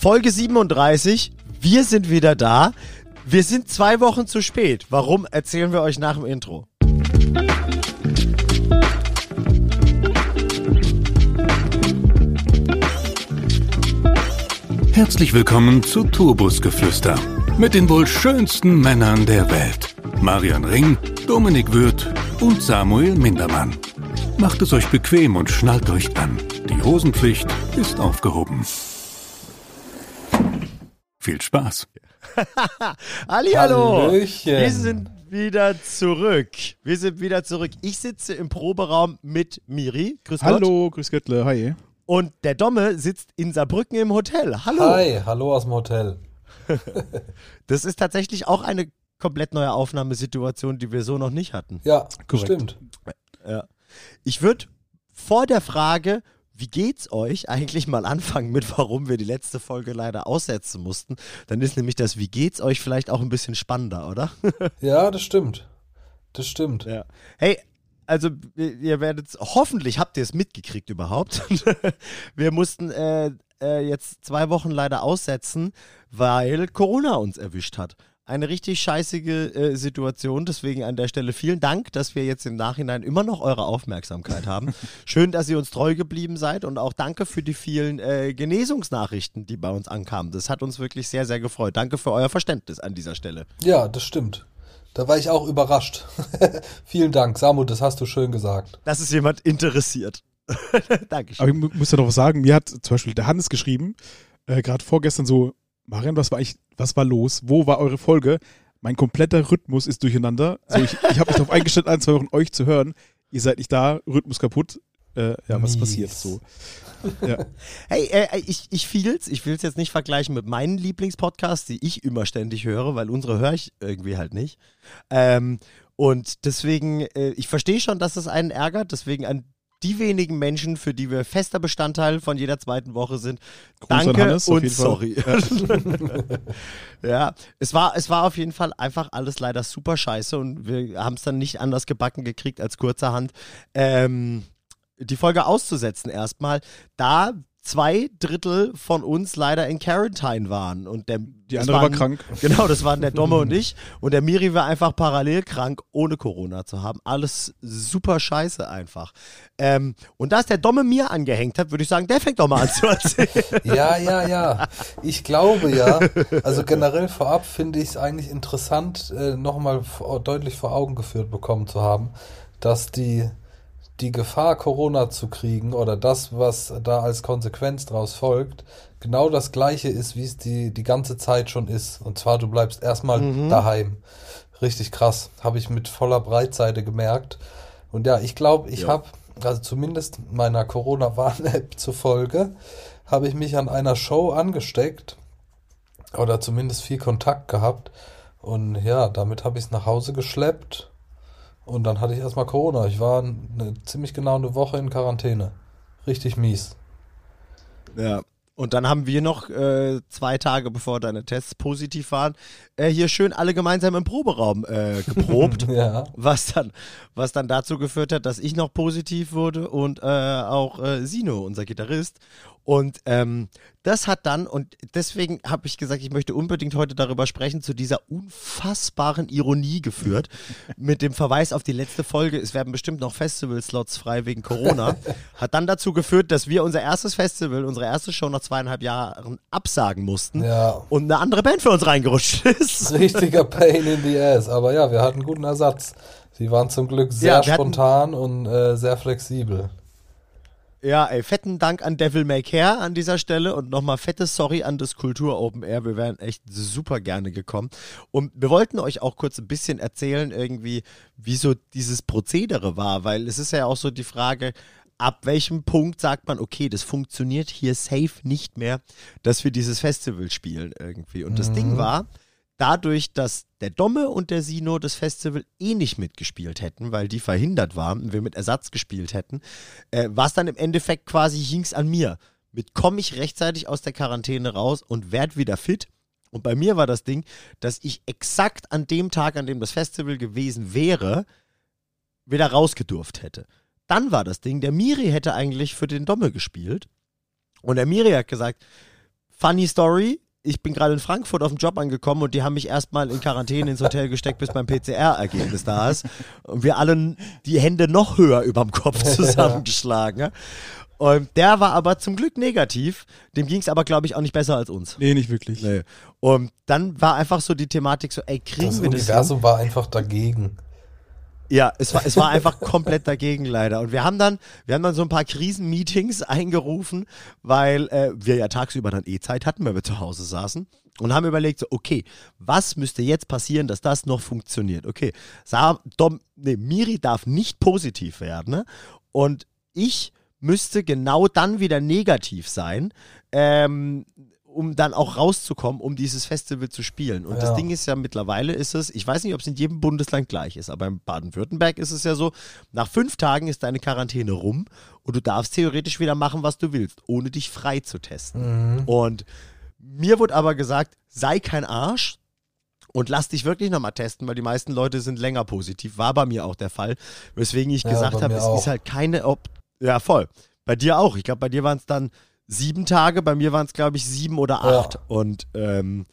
Folge 37. Wir sind wieder da. Wir sind zwei Wochen zu spät. Warum erzählen wir euch nach dem Intro? Herzlich willkommen zu Turbusgeflüster mit den wohl schönsten Männern der Welt. Marian Ring, Dominik Würth und Samuel Mindermann. Macht es euch bequem und schnallt euch an. Die Hosenpflicht ist aufgehoben. Viel Spaß. Ali, hallo. Hallöchen. Wir sind wieder zurück. Wir sind wieder zurück. Ich sitze im Proberaum mit Miri. Grüß Gott. Hallo, grüß Göttle, hi. Und der Domme sitzt in Saarbrücken im Hotel. Hallo. Hi, hallo aus dem Hotel. Das ist tatsächlich auch eine komplett neue Aufnahmesituation, die wir so noch nicht hatten. Ja, Korrekt. stimmt. Ja. Ich würde vor der Frage, wie geht's euch, eigentlich mal anfangen mit, warum wir die letzte Folge leider aussetzen mussten. Dann ist nämlich das, wie geht's euch vielleicht auch ein bisschen spannender, oder? Ja, das stimmt. Das stimmt. Ja. Hey, also ihr werdet hoffentlich habt ihr es mitgekriegt überhaupt. wir mussten äh, äh, jetzt zwei Wochen leider aussetzen, weil Corona uns erwischt hat. Eine richtig scheißige äh, Situation. Deswegen an der Stelle vielen Dank, dass wir jetzt im Nachhinein immer noch eure Aufmerksamkeit haben. Schön, dass ihr uns treu geblieben seid und auch danke für die vielen äh, Genesungsnachrichten, die bei uns ankamen. Das hat uns wirklich sehr, sehr gefreut. Danke für euer Verständnis an dieser Stelle. Ja, das stimmt. Da war ich auch überrascht. Vielen Dank, Samu, das hast du schön gesagt. Dass es jemand interessiert. Dankeschön. Aber ich mu- muss ja noch was sagen. Mir hat zum Beispiel der Hannes geschrieben, äh, gerade vorgestern so, Marian, was war eigentlich, was war los? Wo war eure Folge? Mein kompletter Rhythmus ist durcheinander. So, ich ich habe mich darauf eingestellt, ein, zwei Wochen euch zu hören. Ihr seid nicht da, Rhythmus kaputt. Äh, ja, was Mies. passiert so? Ja. Hey, äh, ich, ich fühl's. Ich will es jetzt nicht vergleichen mit meinen Lieblingspodcasts, die ich immer ständig höre, weil unsere höre ich irgendwie halt nicht. Ähm, und deswegen, äh, ich verstehe schon, dass es einen ärgert. Deswegen an die wenigen Menschen, für die wir fester Bestandteil von jeder zweiten Woche sind, Gruß an danke Hannes, und sorry. ja, es war, es war auf jeden Fall einfach alles leider super scheiße und wir haben es dann nicht anders gebacken gekriegt als kurzerhand. Ähm, die Folge auszusetzen erstmal, da zwei Drittel von uns leider in Quarantine waren. Und der, Die das andere war waren- krank. Genau, das waren der Domme und ich. Und der Miri war einfach parallel krank, ohne Corona zu haben. Alles super scheiße einfach. Ähm, und da es der Domme mir angehängt hat, würde ich sagen, der fängt doch mal an zu erzählen. Ja, ja, ja. Ich glaube ja, also generell vorab finde ich es eigentlich interessant, äh, nochmal vor- deutlich vor Augen geführt bekommen zu haben, dass die, die Gefahr, Corona zu kriegen oder das, was da als Konsequenz daraus folgt, genau das gleiche ist, wie es die, die ganze Zeit schon ist. Und zwar, du bleibst erstmal daheim. Richtig krass. Habe ich mit voller Breitseite gemerkt. Und ja, ich glaube, ich Ja. habe, also zumindest meiner Corona-Warn-App zufolge, habe ich mich an einer Show angesteckt oder zumindest viel Kontakt gehabt. Und ja, damit habe ich es nach Hause geschleppt. Und dann hatte ich erstmal Corona. Ich war eine, ziemlich genau eine Woche in Quarantäne. Richtig mies. Ja. Und dann haben wir noch äh, zwei Tage, bevor deine Tests positiv waren, äh, hier schön alle gemeinsam im Proberaum äh, geprobt. Ja. was dann, was dann dazu geführt hat, dass ich noch positiv wurde und äh, auch äh, Sino, unser Gitarrist. Und ähm, das hat dann, und deswegen habe ich gesagt, ich möchte unbedingt heute darüber sprechen, zu dieser unfassbaren Ironie geführt, mit dem Verweis auf die letzte Folge, es werden bestimmt noch Festival-Slots frei wegen Corona, hat dann dazu geführt, dass wir unser erstes Festival, unsere erste Show nach zweieinhalb Jahren absagen mussten Ja. und eine andere Band für uns reingerutscht ist. Richtiger Pain in the ass. Aber ja, wir hatten guten Ersatz. Sie waren zum Glück sehr Ja, spontan und äh, sehr flexibel. Ja, ey, fetten Dank an Devil May Care an dieser Stelle und nochmal fettes Sorry an das Kultur Open Air. Wir wären echt super gerne gekommen. Und wir wollten euch auch kurz ein bisschen erzählen, irgendwie, wie so dieses Prozedere war, weil es ist ja auch so die Frage, ab welchem Punkt sagt man, okay, das funktioniert hier safe nicht mehr, dass wir dieses Festival spielen irgendwie. Und das Ding war, dadurch, dass der Domme und der Sino das Festival eh nicht mitgespielt hätten, weil die verhindert waren und wir mit Ersatz gespielt hätten, äh, war es dann im Endeffekt quasi, hing's an mir. Mit komme ich rechtzeitig aus der Quarantäne raus und werd wieder fit. Und bei mir war das Ding, dass ich exakt an dem Tag, an dem das Festival gewesen wäre, wieder rausgedurft hätte. Dann war das Ding, der Miri hätte eigentlich für den Domme gespielt. Und der Miri hat gesagt, funny Story. Ich bin gerade in Frankfurt auf dem Job angekommen und die haben mich erstmal in Quarantäne ins Hotel gesteckt, bis mein PCR-Ergebnis da ist. Und wir alle die Hände noch höher überm Kopf zusammengeschlagen. Und der war aber zum Glück negativ. Dem ging es aber, glaube ich, auch nicht besser als uns. Nee, nicht wirklich. Nee. Und dann war einfach so die Thematik so, ey, kriegen Das wir das hin? Universum war einfach dagegen. Ja, es war, es war einfach komplett dagegen leider. Und wir haben dann, wir haben dann so ein paar Krisenmeetings eingerufen, weil äh, wir ja tagsüber dann eh Zeit hatten, weil wir zu Hause saßen. Und haben überlegt, so, okay, was müsste jetzt passieren, dass das noch funktioniert? Okay, Sa Dom, nee, Miri darf nicht positiv werden. Ne? Und ich müsste genau dann wieder negativ sein, ähm, um dann auch rauszukommen, um dieses Festival zu spielen. Und das Ja. Ding ist ja mittlerweile ist es, ich weiß nicht, ob es in jedem Bundesland gleich ist, aber in Baden-Württemberg ist es ja so, nach fünf Tagen ist deine Quarantäne rum und du darfst theoretisch wieder machen, was du willst, ohne dich frei zu testen. Und mir wurde aber gesagt, sei kein Arsch, und lass dich wirklich nochmal testen, weil die meisten Leute sind länger positiv. War bei mir auch der Fall. Weswegen ich Ja, gesagt habe, es auch. ist halt keine Op Ja, voll. Bei dir auch. Ich glaube, bei dir waren es dann sieben Tage, bei mir waren es, glaube ich, sieben oder Ja. acht. Und ähm,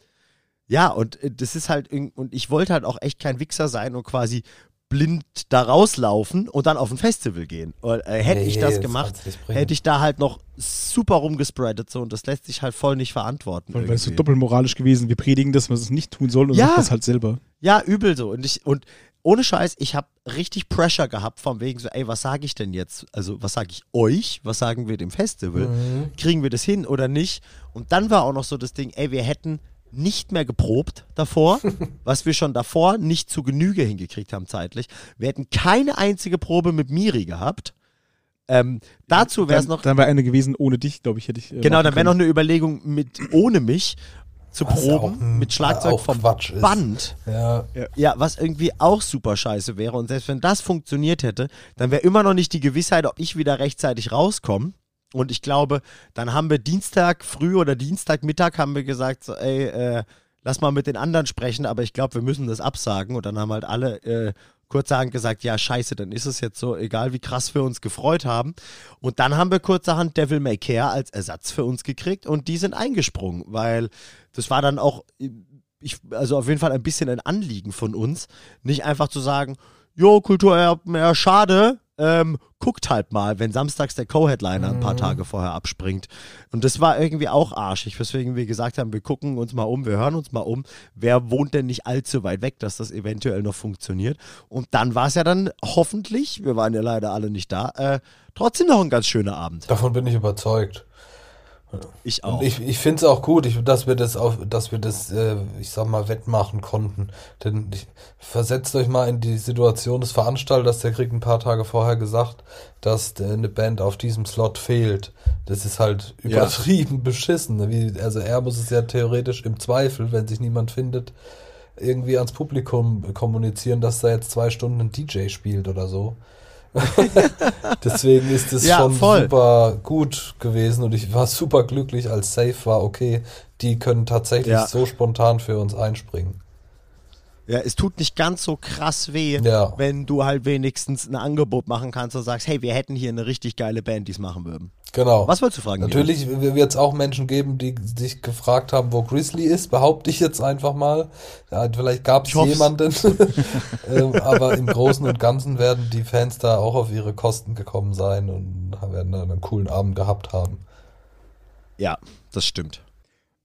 ja, und äh, das ist halt, und ich wollte halt auch echt kein Wichser sein und quasi blind da rauslaufen und dann auf ein Festival gehen. Und, äh, hätte ich Nee, das das gemacht, hätte ich da halt noch super rumgespreadet so und das lässt sich halt voll nicht verantworten. Weil es so doppelmoralisch gewesen. Wir predigen das, was es nicht tun soll und Ja. machen das halt selber. Ja, übel so. Und ich, und ohne Scheiß, ich habe richtig Pressure gehabt, von wegen so, ey, was sage ich denn jetzt? Also, was sage ich euch? Was sagen wir dem Festival? Mhm. Kriegen wir das hin oder nicht? Und dann war auch noch so das Ding, ey, wir hätten nicht mehr geprobt davor, was wir schon davor nicht zu Genüge hingekriegt haben zeitlich. Wir hätten keine einzige Probe mit Miri gehabt. Ähm, dazu wäre es noch dann wäre eine gewesen ohne dich, glaube ich, hätte ich. äh, Genau, dann wäre noch eine Überlegung mit ohne mich zu Was proben, auch ein- mit Schlagzeug vom Quatsch. Band. Ja, Ja, was irgendwie auch super scheiße wäre. Und selbst wenn das funktioniert hätte, dann wäre immer noch nicht die Gewissheit, ob ich wieder rechtzeitig rauskomme. Und ich glaube, dann haben wir Dienstag früh oder Dienstagmittag haben wir gesagt, so, ey, äh, lass mal mit den anderen sprechen, aber ich glaube, wir müssen das absagen. Und dann haben halt alle äh, kurzerhand gesagt, ja, scheiße, dann ist es jetzt so, egal wie krass wir uns gefreut haben. Und dann haben wir kurzerhand Devil May Care als Ersatz für uns gekriegt und die sind eingesprungen, weil das war dann auch, ich, also auf jeden Fall ein bisschen ein Anliegen von uns, nicht einfach zu sagen, jo, Kulturerbe, ja, schade, ähm, guckt halt mal, wenn samstags der Co-Headliner ein paar Tage vorher abspringt. Und das war irgendwie auch arschig, weswegen wir gesagt haben, wir gucken uns mal um, wir hören uns mal um, wer wohnt denn nicht allzu weit weg, dass das eventuell noch funktioniert. Und dann war es ja dann hoffentlich, wir waren ja leider alle nicht da, äh, trotzdem noch ein ganz schöner Abend. davon bin ich überzeugt. Ich auch. Und ich, ich finde es auch gut, ich, dass wir das auf, dass wir das, äh, ich sag mal, wettmachen konnten. Denn ich, versetzt euch mal in die Situation des Veranstalters, der kriegt ein paar Tage vorher gesagt, dass äh, eine Band auf diesem Slot fehlt. Das ist halt Ja. übertrieben beschissen. ne? Wie, also er muss es ja theoretisch im Zweifel, wenn sich niemand findet, irgendwie ans Publikum kommunizieren, dass da jetzt zwei Stunden ein DJ spielt oder so. Deswegen ist es Ja, schon voll. super gut gewesen und ich war super glücklich, als Safe war, okay, die können tatsächlich Ja. so spontan für uns einspringen. Ja, es tut nicht ganz so krass weh, Ja. wenn du halt wenigstens ein Angebot machen kannst und sagst, hey, wir hätten hier eine richtig geile Band, die es machen würden. Genau. Was wolltest du fragen? Natürlich wird es auch Menschen geben, die sich gefragt haben, wo Grizzly ist, behaupte ich jetzt einfach mal. Ja, vielleicht gab es jemanden, ähm, aber im Großen und Ganzen werden die Fans da auch auf ihre Kosten gekommen sein und werden dann einen coolen Abend gehabt haben. Ja, das stimmt.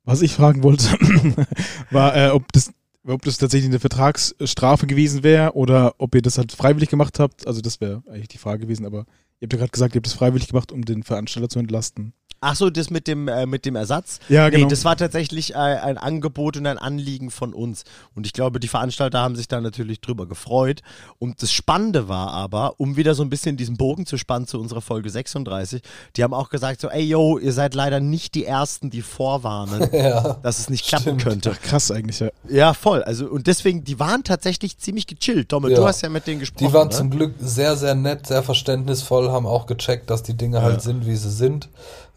Was ich fragen wollte, war, äh, ob das ob das tatsächlich eine Vertragsstrafe gewesen wäre oder ob ihr das halt freiwillig gemacht habt. Also das wäre eigentlich die Frage gewesen, aber ihr habt ja gerade gesagt, ihr habt das freiwillig gemacht, um den Veranstalter zu entlasten. Ach so, das mit dem, äh, mit dem Ersatz? Ja, genau. Nee, das war tatsächlich äh, ein Angebot und ein Anliegen von uns. Und ich glaube, die Veranstalter haben sich da natürlich drüber gefreut. Und das Spannende war aber, um wieder so ein bisschen diesen Bogen zu spannen zu unserer Folge 36, die haben auch gesagt so, ey yo, ihr seid leider nicht die Ersten, die vorwarnen, Ja. dass es nicht klappen Stimmt. könnte. Ach, krass eigentlich, ja. Ja, voll. Also, und deswegen, die waren tatsächlich ziemlich gechillt. Domme, Ja. du hast ja mit denen gesprochen. Die waren ne? zum Glück sehr, sehr nett, sehr verständnisvoll, haben auch gecheckt, dass die Dinge halt sind, wie sie sind.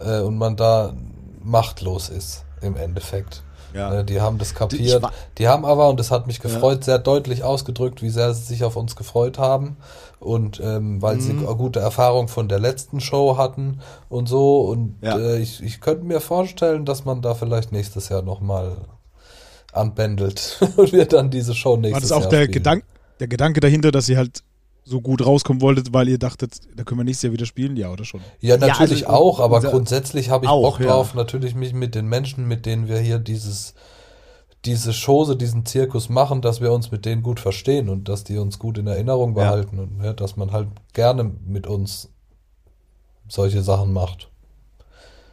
Äh, und man da machtlos ist im Endeffekt. Ja. Ne, Die haben das kapiert. Die haben aber, und das hat mich gefreut, sehr deutlich ausgedrückt, wie sehr sie sich auf uns gefreut haben. Und ähm, weil sie Mhm. eine gute Erfahrung von der letzten Show hatten und so. Und Ja. äh, ich, ich könnte mir vorstellen, dass man da vielleicht nächstes Jahr nochmal anbändelt und wir dann diese Show nächstes War das Jahr auch der. Gedank, der Gedanke dahinter, dass ihr halt so gut rauskommen wolltet, weil ihr dachtet, da können wir nächstes Jahr wieder spielen? Ja, oder schon? Ja, Ja, natürlich also, auch, aber grundsätzlich habe ich auch, Bock ja. drauf, natürlich mich mit den Menschen, mit denen wir hier dieses, diese Chose, diesen Zirkus machen, dass wir uns mit denen gut verstehen und dass die uns gut in Erinnerung Ja. behalten und ja, dass man halt gerne mit uns solche Sachen macht.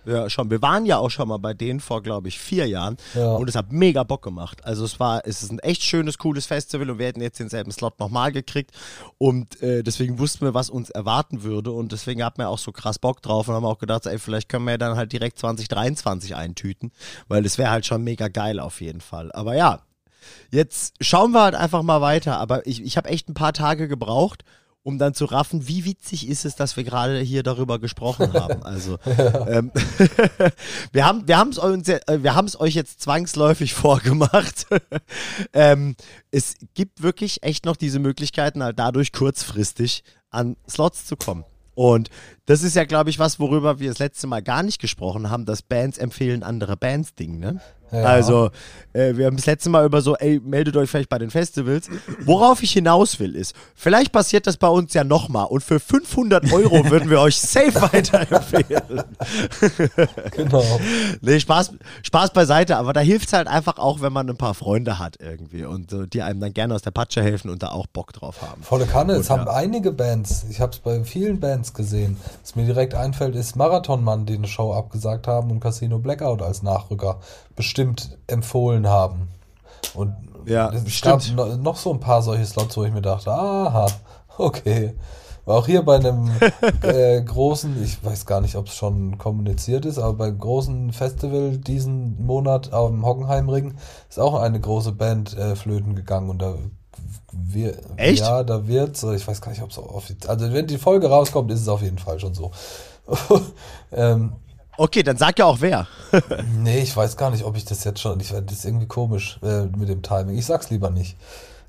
Ja, schon. Wir waren ja auch schon mal bei denen vor, glaube ich, vier Jahren. Ja. Und es hat mega Bock gemacht. Also es war, es ist ein echt schönes, cooles Festival und wir hätten jetzt denselben Slot nochmal gekriegt. Und äh, deswegen wussten wir, was uns erwarten würde. Und deswegen hatten wir auch so krass Bock drauf und haben auch gedacht, ey, vielleicht können wir ja dann halt direkt 2023 eintüten. Weil das wäre halt schon mega geil auf jeden Fall. Aber ja, jetzt schauen wir halt einfach mal weiter. Aber ich, ich habe echt ein paar Tage gebraucht, um dann zu raffen, wie witzig ist es, dass wir gerade hier darüber gesprochen haben. Also ähm, wir haben wir haben es uns äh, wir haben es euch jetzt zwangsläufig vorgemacht. ähm, es gibt wirklich echt noch diese Möglichkeiten, halt dadurch kurzfristig an Slots zu kommen. Und das ist ja, glaube ich, was, worüber wir das letzte Mal gar nicht gesprochen haben, dass Bands empfehlen andere Bands Ding, ne? Ja. Also, äh, wir haben das letzte Mal über so, ey, meldet euch vielleicht bei den Festivals. Worauf ich hinaus will, ist, vielleicht passiert das bei uns ja nochmal und für 500 Euro würden wir euch safe weiterempfehlen. Genau. Nee, Spaß, Spaß beiseite, aber da hilft es halt einfach auch, wenn man ein paar Freunde hat irgendwie und äh, die einem dann gerne aus der Patsche helfen und da auch Bock drauf haben. Volle Kanne, es haben ja. einige Bands, ich habe es bei vielen Bands gesehen. Was mir direkt einfällt, ist Marathonmann, die eine Show abgesagt haben und Casino Blackout als Nachrücker bestimmt empfohlen haben. Und Ja, es bestimmt. gab no, noch so ein paar solche Slots, wo ich mir dachte, aha, okay. War auch hier bei einem äh, großen, ich weiß gar nicht, ob es schon kommuniziert ist, aber beim großen Festival diesen Monat am Hockenheimring ist auch eine große Band äh, flöten gegangen und da wir, Echt? Ja, da wird ich weiß gar nicht, ob es offiziell, also wenn die Folge rauskommt, ist es auf jeden Fall schon so. ähm, Okay, dann sag ja auch wer. nee, ich weiß gar nicht, ob ich das jetzt schon, ich, das ist irgendwie komisch äh, mit dem Timing. Ich sag's lieber nicht.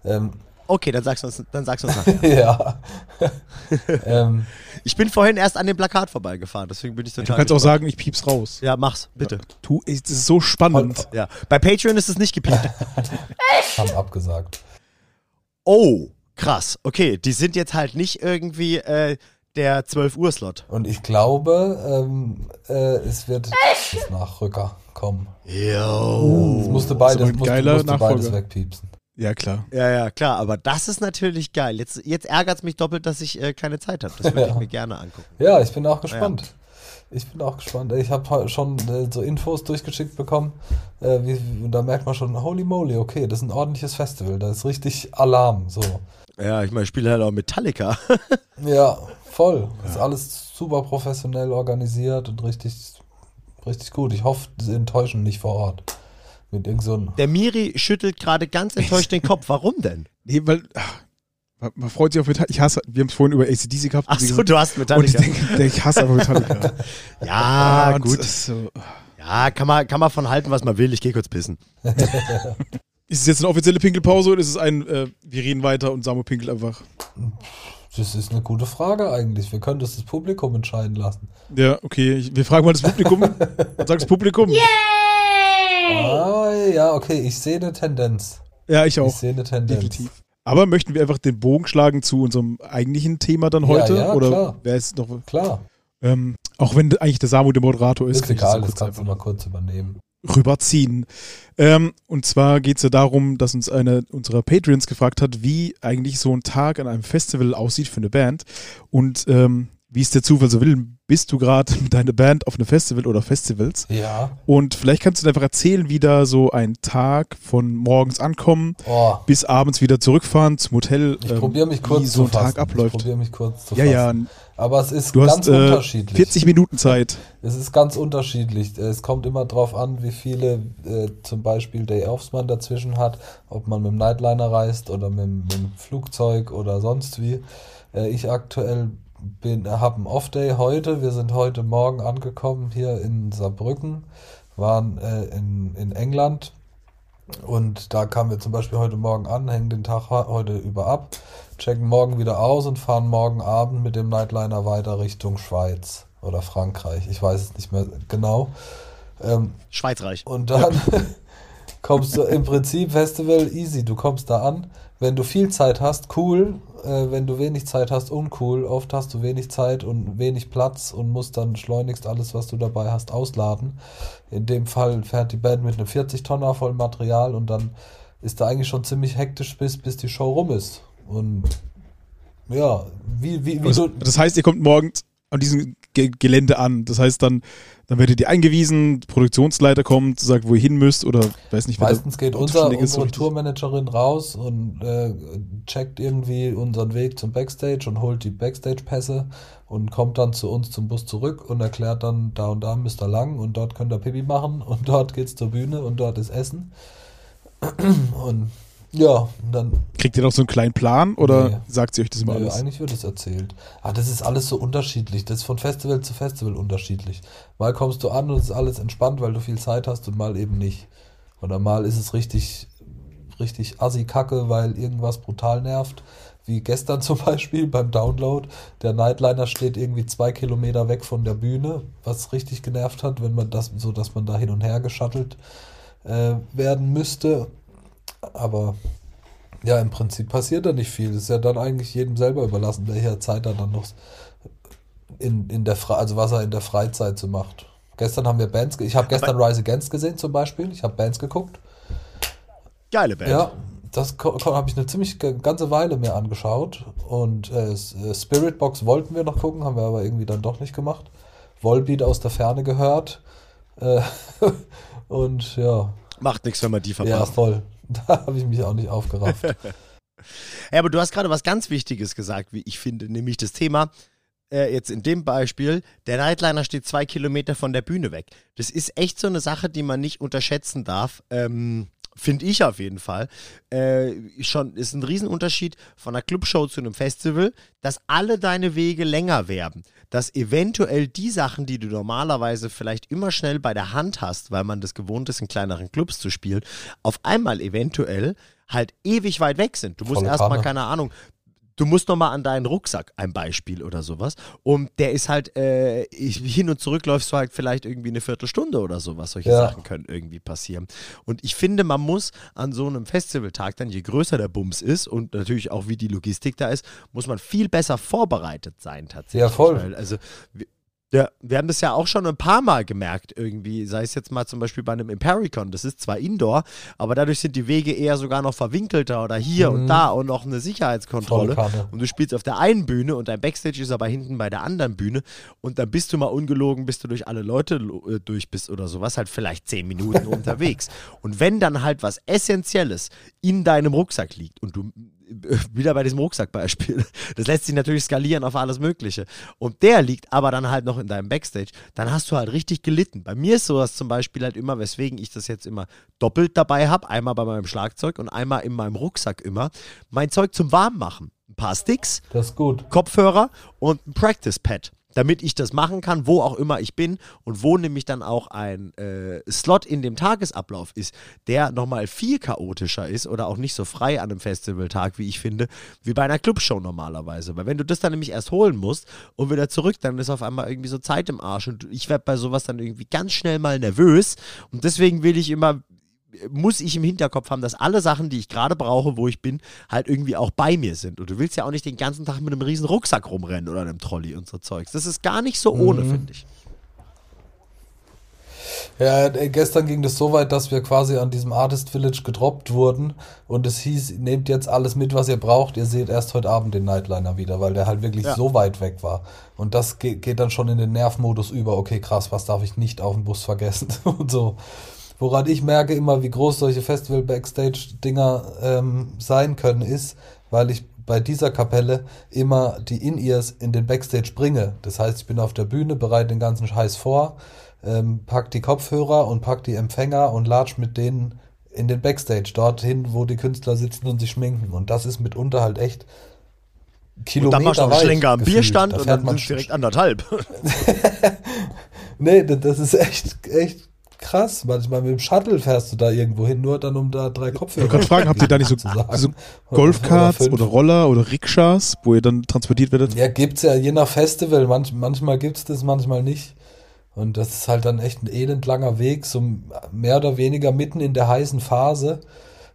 Ähm, Okay, dann sagst du uns, dann sagst du uns nachher. ja. ähm, Ich bin vorhin erst an dem Plakat vorbeigefahren, deswegen bin ich total Du kannst auch sagen, ich piep's raus. Ja, mach's, bitte. Tu, es ist so spannend. Ja. Bei Patreon ist es nicht gepiept. haben abgesagt. Oh, krass. Okay, die sind jetzt halt nicht irgendwie äh, der 12 Uhr Slot. Und ich glaube, ähm, äh, es wird das Nachrücker kommen. Jo. Es musste beides, ein musste, geiler musste beides wegpiepsen. Ja, klar. Ja, ja, klar, aber das ist natürlich geil. Jetzt, jetzt ärgert es mich doppelt, dass ich äh, keine Zeit habe. Das würde ich Ja. mir gerne angucken. Ja, ich bin auch gespannt. Ich bin auch gespannt. Ich habe schon äh, so Infos durchgeschickt bekommen. Äh, wie, und da merkt man schon, holy moly, okay, das ist ein ordentliches Festival. Da ist richtig Alarm. So. Ja, ich meine, ich spiele halt auch Metallica. Ja, voll. Ist alles super professionell organisiert und richtig, richtig gut. Ich hoffe, sie enttäuschen nicht vor Ort. Mit irgend so einem Der Miri schüttelt gerade ganz enttäuscht den Kopf. Warum denn? Nee, weil ach, man- freut sich auf Metallica. Ich hasse, wir haben es vorhin über ACDC gehabt. Ach so, du hast und ich Metallica. denke, ich hasse aber Metallica. Ja, und gut. das ist So, Ja, kann man, kann man von halten, was man will. Ich gehe kurz pissen. ist es jetzt eine offizielle Pinkelpause oder ist es ein, äh, wir reden weiter und Samu pinkelt einfach? Das ist eine gute Frage eigentlich. Wir können das das Publikum entscheiden lassen. Ja, okay. Ich, wir fragen mal das Publikum. Was sagt das Publikum? Ah, ja, okay. Ich sehe eine Tendenz. Ja, ich Ich auch. sehe eine Tendenz. Definitiv. Aber möchten wir einfach den Bogen schlagen zu unserem eigentlichen Thema dann heute? ja, oder klar. wer ist noch. Klar. Ähm, auch wenn eigentlich der Samu der Moderator ist, Ist kann ich das egal, so das kurz kannst du einfach mal kurz übernehmen. Rüberziehen. Ähm, und zwar geht es ja darum, dass uns eine unserer Patreons gefragt hat, wie eigentlich so ein Tag an einem Festival aussieht für eine Band. Und ähm, wie es der Zufall so will, bist du gerade mit deiner Band auf einem Festival oder Festivals. Ja. Und vielleicht kannst du einfach erzählen, wie da so ein Tag von morgens ankommen Oh, bis abends wieder zurückfahren zum Hotel. ich ähm, probiere mich kurz wie so ein Tag fassen. Ich abläuft. probiere mich kurz zu Ja, fassen. ja, Aber es ist du ganz hast äh, unterschiedlich. 40 Minuten Zeit. Es ist ganz unterschiedlich. Es kommt immer drauf an, wie viele äh, zum Beispiel Day-Offs man dazwischen hat, ob man mit dem Nightliner reist oder mit, dem- mit dem Flugzeug oder sonst wie. Äh, ich aktuell bin, habe einen Off-Day heute. Wir sind heute Morgen angekommen hier in Saarbrücken, waren äh, in, in England und da kamen wir zum Beispiel heute Morgen an, hängen den Tag heute über ab, checken morgen wieder aus und fahren morgen Abend mit dem Nightliner weiter Richtung Schweiz oder Frankreich. Ich weiß es nicht mehr genau. Ähm, Schweizreich. Und dann kommst du im Prinzip Festival easy. Du kommst da an. Wenn du viel Zeit hast, cool. Äh, wenn du wenig Zeit hast, uncool. Oft hast du wenig Zeit und wenig Platz und musst dann schleunigst alles, was du dabei hast, ausladen. In dem Fall fährt die Band mit einem 40-Tonner voll Material und dann ist da eigentlich schon ziemlich hektisch, bis, bis die Show rum ist. Und ja, wie, wie, wie also, du. Das heißt, ihr kommt morgens an diesem Gelände an. Das heißt dann, dann werdet ihr eingewiesen, Produktionsleiter kommt, sagt, wo ihr hin müsst oder weiß nicht, Meistens geht unser, unsere Tourmanagerin raus und äh, checkt irgendwie unseren Weg zum Backstage und holt die Backstage-Pässe und kommt dann zu uns zum Bus zurück und erklärt dann, da und da müsst ihr lang und dort könnt ihr Pipi machen und dort geht's zur Bühne und dort ist Essen. Und ja, dann. Kriegt ihr noch so einen kleinen Plan oder nee, sagt sie euch das immer nee, alles? Eigentlich wird es erzählt. Ah, das ist alles so unterschiedlich. Das ist von Festival zu Festival unterschiedlich. Mal kommst du an und es ist alles entspannt, weil du viel Zeit hast und mal eben nicht. Oder mal ist es richtig, richtig assi-kacke, weil irgendwas brutal nervt. Wie gestern zum Beispiel beim Download. Der Nightliner steht irgendwie zwei Kilometer weg von der Bühne, was richtig genervt hat, wenn man das, so dass man da hin und her geschattelt äh, werden müsste aber ja, im Prinzip passiert da nicht viel. Es ist ja dann eigentlich jedem selber überlassen, welcher Zeit er dann noch in, in der Fre also was er in der Freizeit so macht. Gestern haben wir Bands, ich habe gestern Rise Against gesehen zum Beispiel. Ich habe Bands geguckt. Geile Band. Ja, das habe ich eine ziemlich ganze Weile mir angeschaut. Und äh, äh, Spirit Box wollten wir noch gucken, haben wir aber irgendwie dann doch nicht gemacht. Volbeat aus der Ferne gehört. Äh, und ja. Macht nichts, wenn man die verpasst. Ja, voll. Da habe ich mich auch nicht aufgerafft. ja, aber du hast gerade was ganz Wichtiges gesagt, wie ich finde, nämlich das Thema, äh, jetzt in dem Beispiel, der Nightliner steht zwei Kilometer von der Bühne weg. Das ist echt so eine Sache, die man nicht unterschätzen darf. Ähm, Finde ich auf jeden Fall. Äh, schon ist ein Riesenunterschied von einer Clubshow zu einem Festival, dass alle deine Wege länger werden. Dass eventuell die Sachen, die du normalerweise vielleicht immer schnell bei der Hand hast, weil man das gewohnt ist, in kleineren Clubs zu spielen, auf einmal eventuell halt ewig weit weg sind. Du musst erstmal, keine Ahnung, du musst noch mal an deinen Rucksack, ein Beispiel oder sowas. Und der ist halt, äh, hin und zurück läufst du halt vielleicht irgendwie eine Viertelstunde oder sowas. Solche ja. Sachen können irgendwie passieren. Und ich finde, man muss an so einem Festivaltag dann, je größer der Bums ist und natürlich auch wie die Logistik da ist, muss man viel besser vorbereitet sein tatsächlich. Ja, voll. also ja, wir haben das ja auch schon ein paar Mal gemerkt, irgendwie. Sei es jetzt mal zum Beispiel bei einem Impericon. Das ist zwar Indoor, aber dadurch sind die Wege eher sogar noch verwinkelter oder hier mhm. und da und noch eine Sicherheitskontrolle. Und du spielst auf der einen Bühne und dein Backstage ist aber hinten bei der anderen Bühne. Und dann bist du mal ungelogen, bis du durch alle Leute äh, durch bist oder sowas, halt vielleicht zehn Minuten unterwegs. Und wenn dann halt was Essentielles in deinem Rucksack liegt und du wieder bei diesem Rucksackbeispiel. Das lässt sich natürlich skalieren auf alles Mögliche. Und der liegt aber dann halt noch in deinem Backstage. Dann hast du halt richtig gelitten. Bei mir ist sowas zum Beispiel halt immer, weswegen ich das jetzt immer doppelt dabei habe. Einmal bei meinem Schlagzeug und einmal in meinem Rucksack immer. Mein Zeug zum Warmmachen. Ein paar Sticks, das ist gut. Kopfhörer und ein Practice Pad damit ich das machen kann, wo auch immer ich bin und wo nämlich dann auch ein äh, Slot in dem Tagesablauf ist, der nochmal viel chaotischer ist oder auch nicht so frei an einem Festivaltag, wie ich finde, wie bei einer Clubshow normalerweise. Weil wenn du das dann nämlich erst holen musst und wieder zurück, dann ist auf einmal irgendwie so Zeit im Arsch und ich werde bei sowas dann irgendwie ganz schnell mal nervös und deswegen will ich immer muss ich im Hinterkopf haben, dass alle Sachen, die ich gerade brauche, wo ich bin, halt irgendwie auch bei mir sind. Und du willst ja auch nicht den ganzen Tag mit einem riesen Rucksack rumrennen oder einem Trolley und so Zeugs. Das ist gar nicht so ohne, mhm. finde ich. Ja, äh, gestern ging das so weit, dass wir quasi an diesem Artist Village gedroppt wurden und es hieß, nehmt jetzt alles mit, was ihr braucht, ihr seht erst heute Abend den Nightliner wieder, weil der halt wirklich ja. so weit weg war. Und das geht, geht dann schon in den Nervmodus über, okay, krass, was darf ich nicht auf dem Bus vergessen und so. Woran ich merke immer, wie groß solche Festival-Backstage-Dinger ähm, sein können, ist, weil ich bei dieser Kapelle immer die In-Ears in den Backstage bringe. Das heißt, ich bin auf der Bühne, bereite den ganzen Scheiß vor, ähm, pack die Kopfhörer und pack die Empfänger und latsch mit denen in den Backstage, dorthin, wo die Künstler sitzen und sich schminken. Und das ist mitunter halt echt Kilometer Und dann machst du einen Schlenker am gefühlt. Bierstand Da und dann man sind direkt anderthalb. Nee, das das ist echt, echt krass. Manchmal mit dem Shuttle fährst du da irgendwo hin, nur dann um da drei Kopfhörer Ich wollte gerade fragen, habt ihr da nicht so, so Oder Golfkarts fünf. oder Roller oder Rikschas, wo ihr dann transportiert werdet? Ja, gibt's ja je nach Festival. Manch, manchmal gibt's das, manchmal nicht. Und das ist halt dann echt ein elendlanger Weg, so mehr oder weniger mitten in der heißen Phase,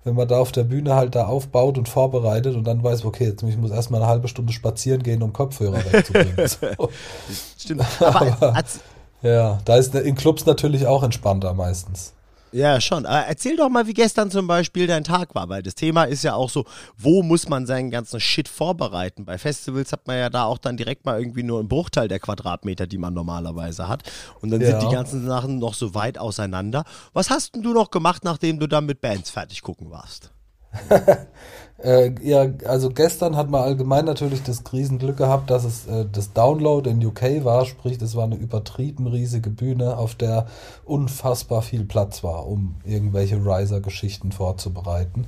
wenn man da auf der Bühne halt da aufbaut und vorbereitet und dann weiß, okay, jetzt ich muss erstmal eine halbe Stunde spazieren gehen, um Kopfhörer wegzubringen. so. Stimmt. Aber, Aber- Ja, da ist in Clubs natürlich auch entspannter meistens. ja, schon. Aber erzähl doch mal, wie gestern zum Beispiel dein Tag war, weil das Thema ist ja auch so, wo muss man seinen ganzen Shit vorbereiten? Bei Festivals hat man ja da auch dann direkt mal irgendwie nur einen Bruchteil der Quadratmeter, die man normalerweise hat. Und dann Ja. sind die ganzen Sachen noch so weit auseinander. Was hast denn du noch gemacht, nachdem du dann mit Bands fertig gucken warst? Äh, ja, also gestern hat man allgemein natürlich das Riesenglück gehabt, dass es äh, das Download in UK war, sprich, das war eine übertrieben riesige Bühne, auf der unfassbar viel Platz war, um irgendwelche Riser-Geschichten vorzubereiten.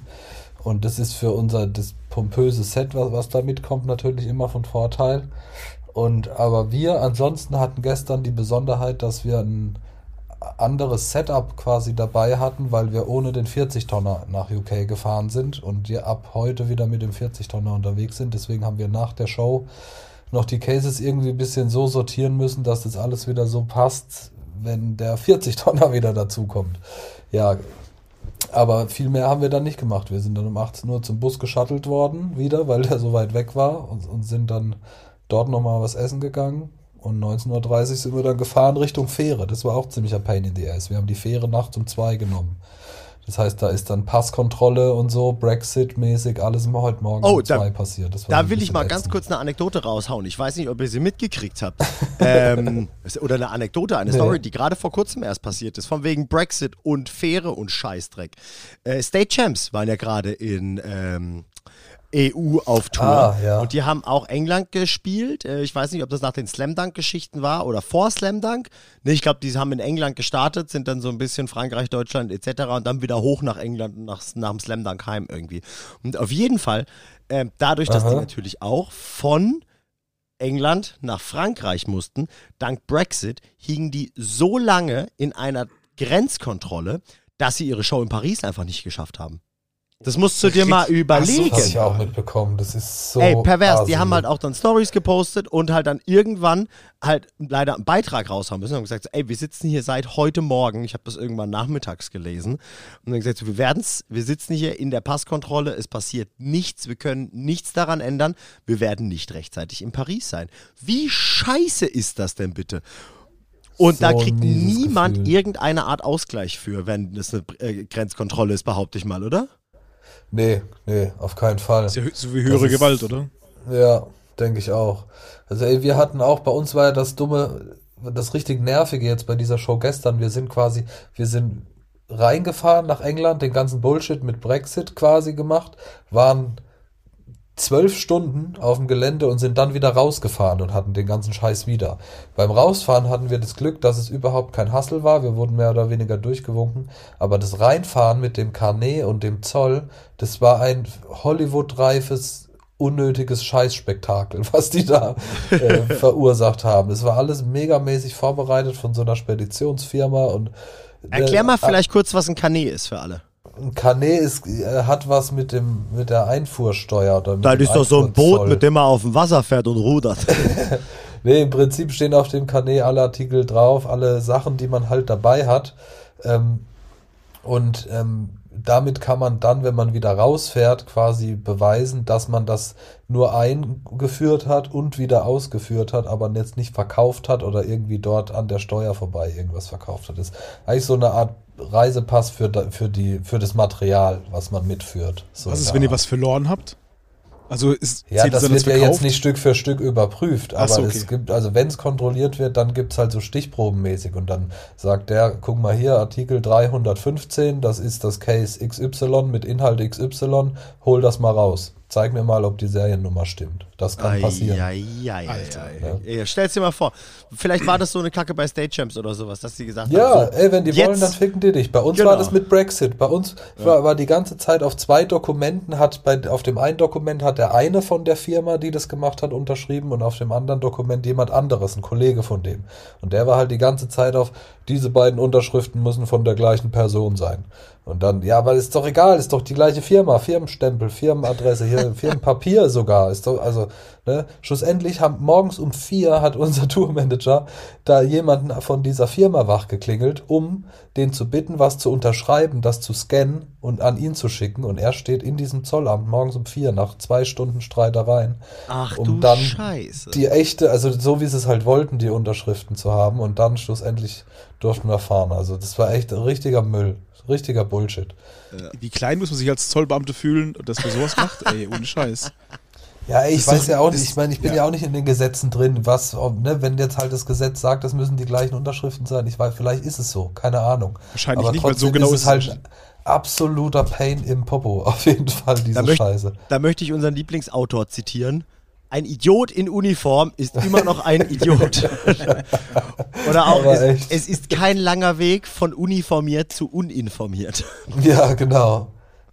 Und das ist für unser das pompöse Set, was, was da mitkommt, natürlich immer von Vorteil. Und aber wir ansonsten hatten gestern die Besonderheit, dass wir ein anderes Setup quasi dabei hatten, weil wir ohne den 40-Tonner nach UK gefahren sind und wir ab heute wieder mit dem 40-Tonner unterwegs sind. Deswegen haben wir nach der Show noch die Cases irgendwie ein bisschen so sortieren müssen, dass das alles wieder so passt, wenn der 40-Tonner wieder dazukommt. Ja, aber viel mehr haben wir dann nicht gemacht. Wir sind dann um 18 Uhr zum Bus geschattelt worden, wieder, weil der so weit weg war und, und sind dann dort nochmal was essen gegangen. Und 19.30 Uhr sind wir dann gefahren Richtung Fähre. Das war auch ziemlicher Pain in the Ass. Wir haben die Fähre nachts um zwei genommen. Das heißt, da ist dann Passkontrolle und so, Brexit-mäßig, alles immer heute Morgen Oh, um da- zwei passiert. Da ein will ich mal ganz ätzend. kurz eine Anekdote raushauen. Ich weiß nicht, ob ihr sie mitgekriegt habt. ähm, oder eine Anekdote, eine Nee. Story, die gerade vor kurzem erst passiert ist, von wegen Brexit und Fähre und Scheißdreck. Äh, State Champs waren ja gerade in ähm, EU auf Tour. Ah, ja. Und die haben auch England gespielt. Äh, ich weiß nicht, ob das nach den Slam Dunk-Geschichten war oder vor Slam Dunk. Nee, ich glaube, die haben in England gestartet, sind dann so ein bisschen Frankreich, Deutschland etc. und dann wieder hoch nach England und nach, nach dem Slam Dunk heim irgendwie. Und auf jeden Fall, äh, dadurch, dass die Aha. natürlich auch von England nach Frankreich mussten, dank Brexit, hingen die so lange in einer Grenzkontrolle, dass sie ihre Show in Paris einfach nicht geschafft haben. Das musst du dir mal überlegen. Das habe ich auch mitbekommen. Das ist so. Ey, pervers, die assi. haben halt auch dann Stories gepostet und halt dann irgendwann halt leider einen Beitrag raushauen müssen und haben gesagt, ey, wir sitzen hier seit heute Morgen, ich habe das irgendwann nachmittags gelesen und dann gesagt, wir werden's, wir sitzen hier in der Passkontrolle, es passiert nichts, wir können nichts daran ändern, wir werden nicht rechtzeitig in Paris sein. Wie scheiße ist das denn bitte? Und So da kriegt niemand Gefühl. irgendeine Art Ausgleich für, wenn das eine äh, Grenzkontrolle ist, behaupte ich mal, oder? Nee, nee, auf keinen Fall. Das ist ja so wie höhere ist- Gewalt, oder? Ja, denke ich auch. Also ey, wir hatten auch, bei uns war ja das dumme, das richtig nervige jetzt bei dieser Show gestern. Wir sind quasi, wir sind reingefahren nach England, den ganzen Bullshit mit Brexit quasi gemacht, waren zwölf Stunden auf dem Gelände und sind dann wieder rausgefahren und hatten den ganzen Scheiß wieder. Beim Rausfahren hatten wir das Glück, dass es überhaupt kein Hassel war. Wir wurden mehr oder weniger durchgewunken. Aber das Reinfahren mit dem Carnet und dem Zoll, das war ein Hollywood-reifes, unnötiges Scheißspektakel, was die da äh, verursacht haben. Es war alles megamäßig vorbereitet von so einer Speditionsfirma und Erklär äh, mal vielleicht kurz, was ein Canet ist für alle. Ein Carnet ist, äh, hat was mit dem mit der Einfuhrsteuer oder mit Das dem ist doch so ein Boot, mit dem man auf dem Wasser fährt und rudert. Nee, im Prinzip stehen auf dem Carnet alle Artikel drauf, alle Sachen, die man halt dabei hat. Ähm, und ähm, damit kann man dann, wenn man wieder rausfährt, quasi beweisen, dass man das nur eingeführt hat und wieder ausgeführt hat, aber jetzt nicht verkauft hat oder irgendwie dort an der Steuer vorbei irgendwas verkauft hat. Das ist eigentlich so eine Art Reisepass für, für, die, für das Material, was man mitführt. So Was ist, wenn ihr Art. was verloren habt? Also ist Ja, das dann wird ja jetzt nicht Stück für Stück überprüft, aber so, okay. es gibt, also wenn es kontrolliert wird, dann gibt's halt so stichprobenmäßig und dann sagt der, guck mal hier, Artikel 315, das ist das Case XY mit Inhalt XY, hol das mal raus. Zeig mir mal, ob die Seriennummer stimmt. Das kann passieren. Ei, ei, ei, ei. Ja. Stell's dir mal vor. Vielleicht war das so eine Kacke bei State Champs oder sowas, dass sie gesagt Ja, haben, so, ey, wenn die jetzt- wollen, dann ficken die dich. Bei uns Genau. war das mit Brexit. Bei uns war, war die ganze Zeit auf zwei Dokumenten, hat bei, auf dem einen Dokument hat der eine von der Firma, die das gemacht hat, unterschrieben und auf dem anderen Dokument jemand anderes, ein Kollege von dem. Und der war halt die ganze Zeit auf, diese beiden Unterschriften müssen von der gleichen Person sein. Und dann, ja, aber ist doch egal, ist doch die gleiche Firma, Firmenstempel, Firmenadresse, hier, Firmenpapier sogar, ist doch, also, ne, schlussendlich haben, morgens um vier hat unser Tourmanager da jemanden von dieser Firma wachgeklingelt, um den zu bitten, was zu unterschreiben, das zu scannen und an ihn zu schicken. Und er steht in diesem Zollamt morgens um vier nach zwei Stunden Streitereien, Ach um du dann Scheiße. die echte, also so wie sie es halt wollten, die Unterschriften zu haben. Und dann schlussendlich durften wir fahren. Also das war echt richtiger Müll, richtiger Bullshit. Wie klein muss man sich als Zollbeamte fühlen, dass man sowas macht? Ey, ohne Scheiß. Ja, ich weiß ja auch nicht, ich meine, ich bin ja. ja. auch nicht in den Gesetzen drin, was, ne, wenn jetzt halt das Gesetz sagt, das müssen die gleichen Unterschriften sein. Ich weiß, vielleicht ist es so, keine Ahnung. Wahrscheinlich Aber nicht, weil so genau ist ist es halt nicht. absoluter Pain im Popo, auf jeden Fall, diese Da möcht- Scheiße. Da möchte ich unseren Lieblingsautor zitieren. Ein Idiot in Uniform ist immer noch ein Idiot. Oder auch, es, es ist kein langer Weg von uniformiert zu uninformiert. Ja, genau.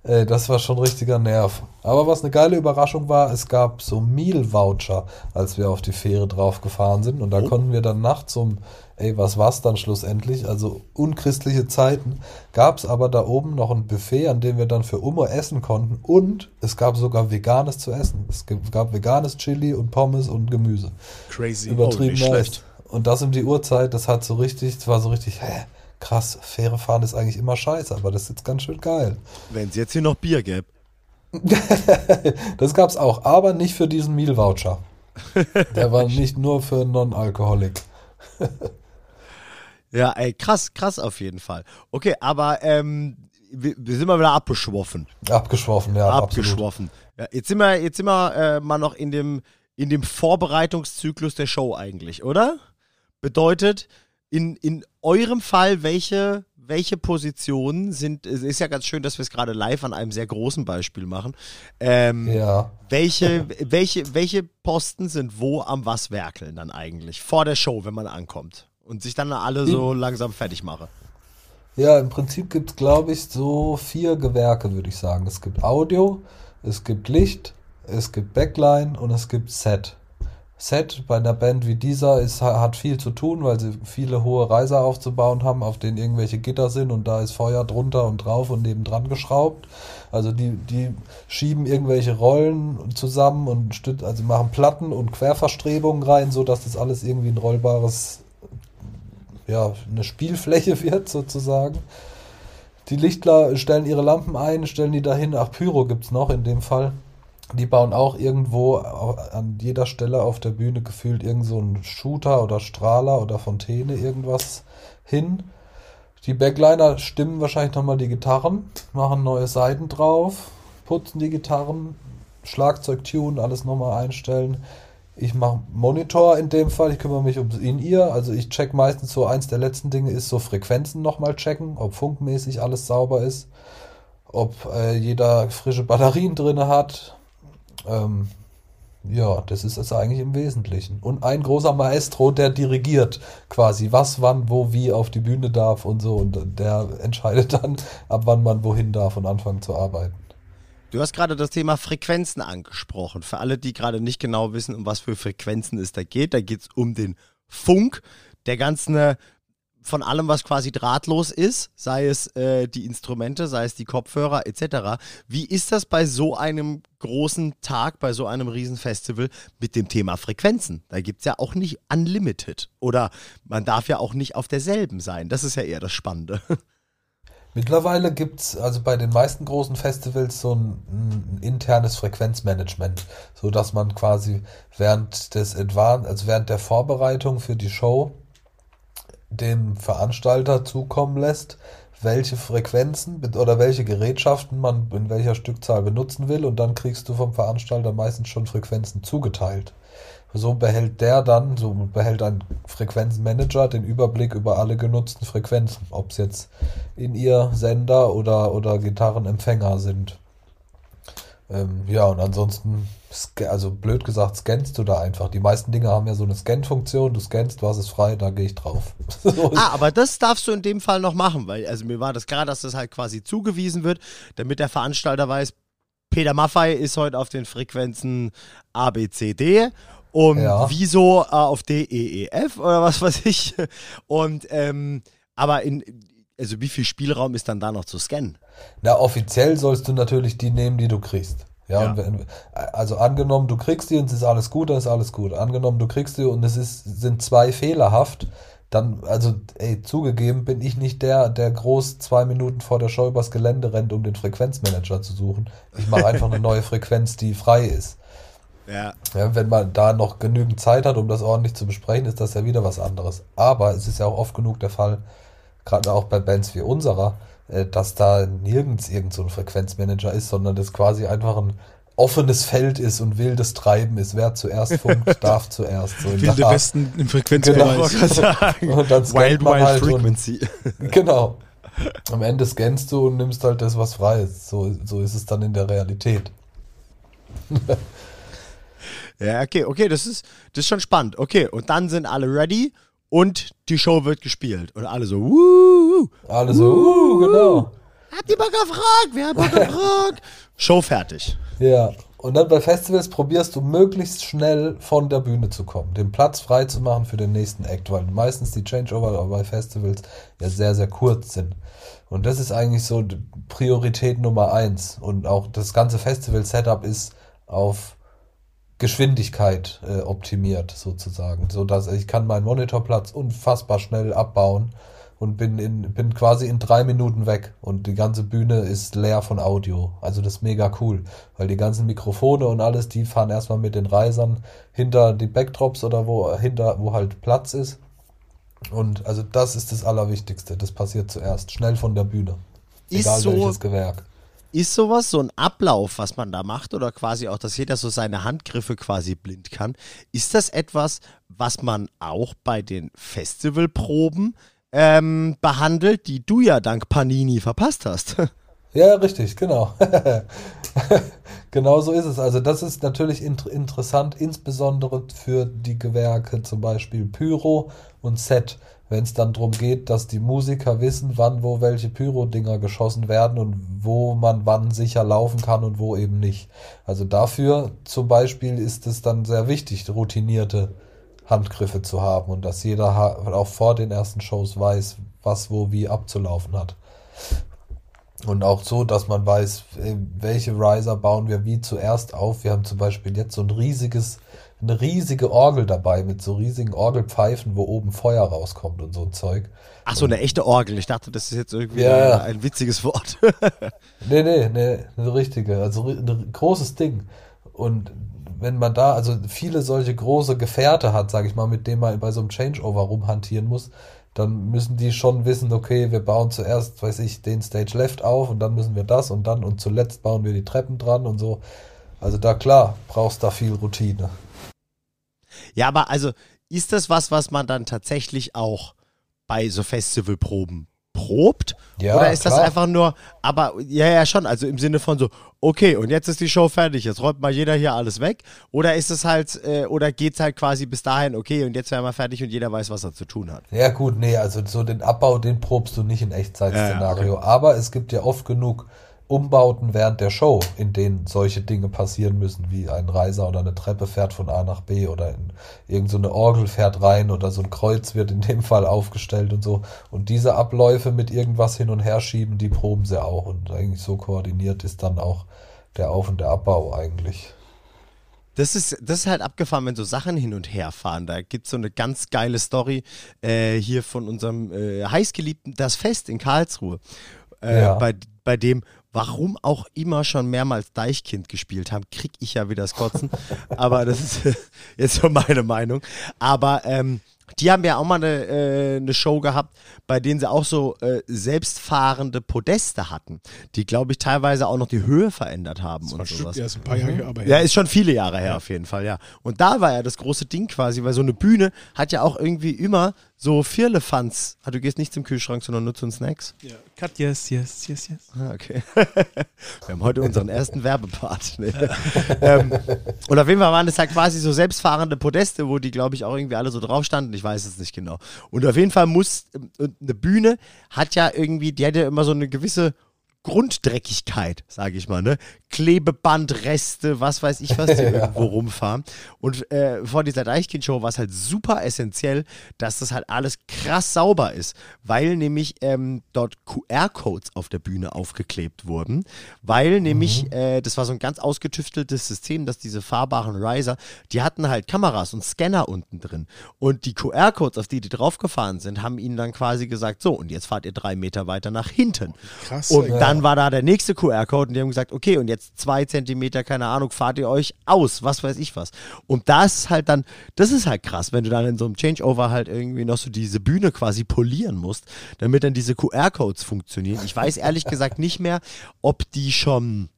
Ey, das war schon richtiger Nerv. Aber was eine geile Überraschung war, es gab so Meal-Voucher, als wir auf die Fähre drauf gefahren sind. Und da konnten wir dann nachts um, ey, was war's dann schlussendlich? Also unchristliche Zeiten. Gab's aber da oben noch ein Buffet, an dem wir dann für Umme essen konnten. Und es gab sogar veganes zu essen. Es gab veganes Chili und Pommes und Gemüse. Crazy. Übertrieben nice. schlecht. Und das um die Uhrzeit, das hat so richtig, das war so richtig, hä, krass, Fähre fahren ist eigentlich immer scheiße, aber das ist jetzt ganz schön geil. Wenn es jetzt hier noch Bier gäbe. Das gab's auch, aber nicht für diesen Meal-Voucher. Der war nicht nur für Non-Alkoholik. Ja, ey, krass, krass auf jeden Fall. Okay, aber ähm, wir, wir sind mal wieder abgeschwoffen. Abgeschworfen, ja, absolut. abgeschwoffen. Ja, jetzt sind wir, jetzt sind wir äh, mal noch in dem, in dem Vorbereitungszyklus der Show eigentlich, oder? Bedeutet, in, in eurem Fall, welche, welche Positionen sind, es ist ja ganz schön, dass wir es gerade live an einem sehr großen Beispiel machen. Ähm, Ja, welche, welche, welche Posten sind wo am was werkeln dann eigentlich? Vor der Show, wenn man ankommt. Und sich dann alle so langsam fertig mache. ja, im Prinzip gibt's, glaube ich, so vier Gewerke, würde ich sagen. Es gibt Audio, es gibt Licht, es gibt Backline und es gibt Set. Set bei einer Band wie dieser ist, hat viel zu tun, weil sie viele hohe Reiser aufzubauen haben, auf denen irgendwelche Gitter sind und da ist Feuer drunter und drauf und nebendran geschraubt. Also die, die schieben irgendwelche Rollen zusammen und also machen Platten und Querverstrebungen rein, so dass das alles irgendwie ein rollbares, ja, eine Spielfläche wird sozusagen. Die Lichtler stellen ihre Lampen ein, stellen die dahin. Ach, Pyro gibt's noch in dem Fall. Die bauen auch irgendwo an jeder Stelle auf der Bühne gefühlt irgend so einen Shooter oder Strahler oder Fontäne irgendwas hin. Die Backliner stimmen wahrscheinlich nochmal die Gitarren, machen neue Seiten drauf, putzen die Gitarren, Schlagzeug tun, alles nochmal einstellen. Ich mache Monitor in dem Fall, ich kümmere mich ums In-Ear, also ich check meistens so, eins der letzten Dinge ist so Frequenzen nochmal checken, ob funkmäßig alles sauber ist, ob äh, jeder frische Batterien drinne hat. Ähm, ja, das ist es eigentlich im Wesentlichen. Und ein großer Maestro, der dirigiert quasi, was, wann, wo, wie auf die Bühne darf und so. Und der entscheidet dann, ab wann man wohin darf und anfangen zu arbeiten. Du hast gerade das Thema Frequenzen angesprochen. Für alle, die gerade nicht genau wissen, um was für Frequenzen es da geht, da geht es um den Funk der ganzen, äh, von allem, was quasi drahtlos ist, sei es äh, die Instrumente, sei es die Kopfhörer etc. Wie ist das bei so einem großen Tag, bei so einem Riesenfestival mit dem Thema Frequenzen? Da gibt es ja auch nicht Unlimited. Oder man darf ja auch nicht auf derselben sein. Das ist ja eher das Spannende. Mittlerweile gibt's also bei den meisten großen Festivals so ein, ein internes Frequenzmanagement, so dass man quasi während des Advan also während der Vorbereitung für die Show dem Veranstalter zukommen lässt, welche Frequenzen oder welche Gerätschaften man in welcher Stückzahl benutzen will und dann kriegst du vom Veranstalter meistens schon Frequenzen zugeteilt. So behält der dann, so behält ein Frequenzmanager den Überblick über alle genutzten Frequenzen, ob es jetzt in ihr Sender oder, oder Gitarrenempfänger sind. Ähm, ja, und ansonsten, also blöd gesagt, scannst du da einfach. Die meisten Dinge haben ja so eine Scan-Funktion. Du scannst, was ist frei, da gehe ich drauf. So Ah, aber das darfst du in dem Fall noch machen, weil also mir war das klar, dass das halt quasi zugewiesen wird, damit der Veranstalter weiß, Peter Maffei ist heute auf den Frequenzen A, B, C, D und Ja. wieso äh, auf D, E, E, F oder was weiß ich. Und ähm, aber in also wie viel Spielraum ist dann da noch zu scannen? Na, offiziell sollst du natürlich die nehmen, die du kriegst. Ja, Ja. Und wenn, also angenommen, du kriegst die und es ist alles gut, dann ist alles gut. Angenommen, du kriegst die und es ist, sind zwei fehlerhaft, dann, also, ey, zugegeben, bin ich nicht der, der groß zwei Minuten vor der Show übers Gelände rennt, um den Frequenzmanager zu suchen. Ich mache einfach eine neue Frequenz, die frei ist. Ja. Ja, wenn man da noch genügend Zeit hat, um das ordentlich zu besprechen, ist das ja wieder was anderes. Aber es ist ja auch oft genug der Fall, gerade auch bei Bands wie unserer, dass da nirgends irgend so ein Frequenzmanager ist, sondern das quasi einfach ein offenes Feld ist und wildes Treiben ist. Wer zuerst funkt, darf zuerst. So Wilde. Westen im Genau. Frequenzbereich. Sagen, Und dann Wild man Wild halt und- Frequency. Genau. Am Ende scannst du und nimmst halt das, was frei ist. So, so ist es dann in der Realität. Ja, okay, okay, das ist, das ist schon spannend. Okay, und dann sind alle ready und die Show wird gespielt. Und alle so, wuh, Alle so, uh, genau. habt ihr Bock auf Rock? Wir haben Bock auf Rock. Show fertig. Ja, und dann bei Festivals probierst du möglichst schnell von der Bühne zu kommen, den Platz frei zu machen für den nächsten Act, weil meistens die Changeover bei Festivals ja sehr, sehr kurz sind. Und das ist eigentlich so Priorität Nummer eins. Und auch das ganze Festival-Setup ist auf Geschwindigkeit äh, optimiert sozusagen, so dass ich kann meinen Monitorplatz unfassbar schnell abbauen und bin in bin quasi in drei Minuten weg und die ganze Bühne ist leer von Audio. Also das ist mega cool, weil die ganzen Mikrofone und alles, die fahren erstmal mit den Reisern hinter die Backdrops oder wo hinter wo halt Platz ist. Und also das ist das Allerwichtigste. Das passiert zuerst, schnell von der Bühne. Ist Egal so- welches Gewerk. Ist sowas so ein Ablauf, was man da macht, oder quasi auch, dass jeder so seine Handgriffe quasi blind kann? Ist das etwas, was man auch bei den Festivalproben ähm, behandelt, die du ja dank Panini verpasst hast? Ja, richtig, genau. genau so ist es. Also das ist natürlich int interessant, insbesondere für die Gewerke, zum Beispiel Pyro und Set, wenn es dann darum geht, dass die Musiker wissen, wann wo welche Pyro-Dinger geschossen werden und wo man wann sicher laufen kann und wo eben nicht. Also dafür zum Beispiel ist es dann sehr wichtig, routinierte Handgriffe zu haben und dass jeder auch vor den ersten Shows weiß, was wo wie abzulaufen hat. Und auch so, dass man weiß, äh, welche Riser bauen wir wie zuerst auf. Wir haben zum Beispiel jetzt so ein riesiges, eine riesige Orgel dabei mit so riesigen Orgelpfeifen, wo oben Feuer rauskommt und so ein Zeug. Ach so, eine echte Orgel. Ich dachte, das ist jetzt irgendwie Ja, ein witziges Wort. Nee, nee, nee, eine richtige, also ein großes Ding. Und wenn man da, also viele solche große Gefährte hat, sage ich mal, mit denen man bei so einem Changeover rumhantieren muss, dann müssen die schon wissen, okay, wir bauen zuerst, weiß ich, den Stage Left auf und dann müssen wir das und dann und zuletzt bauen wir die Treppen dran und so. Also da klar, brauchst da viel Routine. Ja, aber also ist das was, was man dann tatsächlich auch bei so Festivalproben probt? Ja, Oder ist das klar. einfach nur, aber ja, ja, schon, also im Sinne von so, okay, und jetzt ist die Show fertig, jetzt räumt mal jeder hier alles weg? Oder ist es halt, äh, oder geht's halt quasi bis dahin, okay, und jetzt wären wir fertig und jeder weiß, was er zu tun hat? Ja gut, nee, also so den Abbau, den probst du nicht in Echtzeitszenario. Aber es gibt ja oft genug Umbauten während der Show, in denen solche Dinge passieren müssen, wie ein Reiser oder eine Treppe fährt von A nach B oder in, irgend so eine Orgel fährt rein oder so ein Kreuz wird in dem Fall aufgestellt und so. Und diese Abläufe mit irgendwas hin und her schieben, die proben sie auch. Und eigentlich so koordiniert ist dann auch der Auf- und der Abbau eigentlich. Das ist, das ist halt abgefahren, wenn so Sachen hin und her fahren. Da gibt es so eine ganz geile Story äh, hier von unserem äh, heißgeliebten Das Fest in Karlsruhe. Äh, Ja. bei, bei dem, warum auch immer schon mehrmals Deichkind gespielt haben, krieg ich ja wieder das Kotzen. Aber das ist jetzt so meine Meinung. Aber ähm, die haben ja auch mal eine, äh, eine Show gehabt, bei denen sie auch so äh, selbstfahrende Podeste hatten, die, glaube ich, teilweise auch noch die Höhe verändert haben und Stimmt, sowas. ja, ist ein paar Jahre her, aber Ja, ist schon viele Jahre her auf jeden Fall, ja. Und da war ja das große Ding quasi, weil so eine Bühne hat ja auch irgendwie immer so Firlefanz. Ah, du gehst nicht zum Kühlschrank, sondern nur zu den Snacks. Ja. Cut, yes, yes, yes, yes. Ah, Okay. Wir haben heute unseren ersten Werbepart. Nee. ähm, und auf jeden Fall waren es halt quasi so selbstfahrende Podeste, wo die, glaube ich, auch irgendwie alle so drauf standen. Ich weiß es nicht genau. Und auf jeden Fall muss, und eine Bühne hat ja irgendwie, die hat ja immer so eine gewisse Grunddreckigkeit, sage ich mal, ne? Klebebandreste, was weiß ich, was die irgendwo rumfahren. Und äh, vor dieser Deichkind-Show war es halt super essentiell, dass das halt alles krass sauber ist, weil nämlich ähm, dort QR-Codes auf der Bühne aufgeklebt wurden, weil nämlich, äh, das war so ein ganz ausgetüfteltes System, dass diese fahrbaren Riser, die hatten halt Kameras und Scanner unten drin. Und die QR-Codes, auf die die draufgefahren sind, haben ihnen dann quasi gesagt, so, und jetzt fahrt ihr drei Meter weiter nach hinten. Krass. Und ey. Dann war da der nächste QR-Code und die haben gesagt, okay, und jetzt zwei Zentimeter, keine Ahnung, fahrt ihr euch aus, was weiß ich was. Und das ist halt dann, das ist halt krass, wenn du dann in so einem Changeover halt irgendwie noch so diese Bühne quasi polieren musst, damit dann diese QR-Codes funktionieren. Ich weiß ehrlich gesagt nicht mehr, ob die schon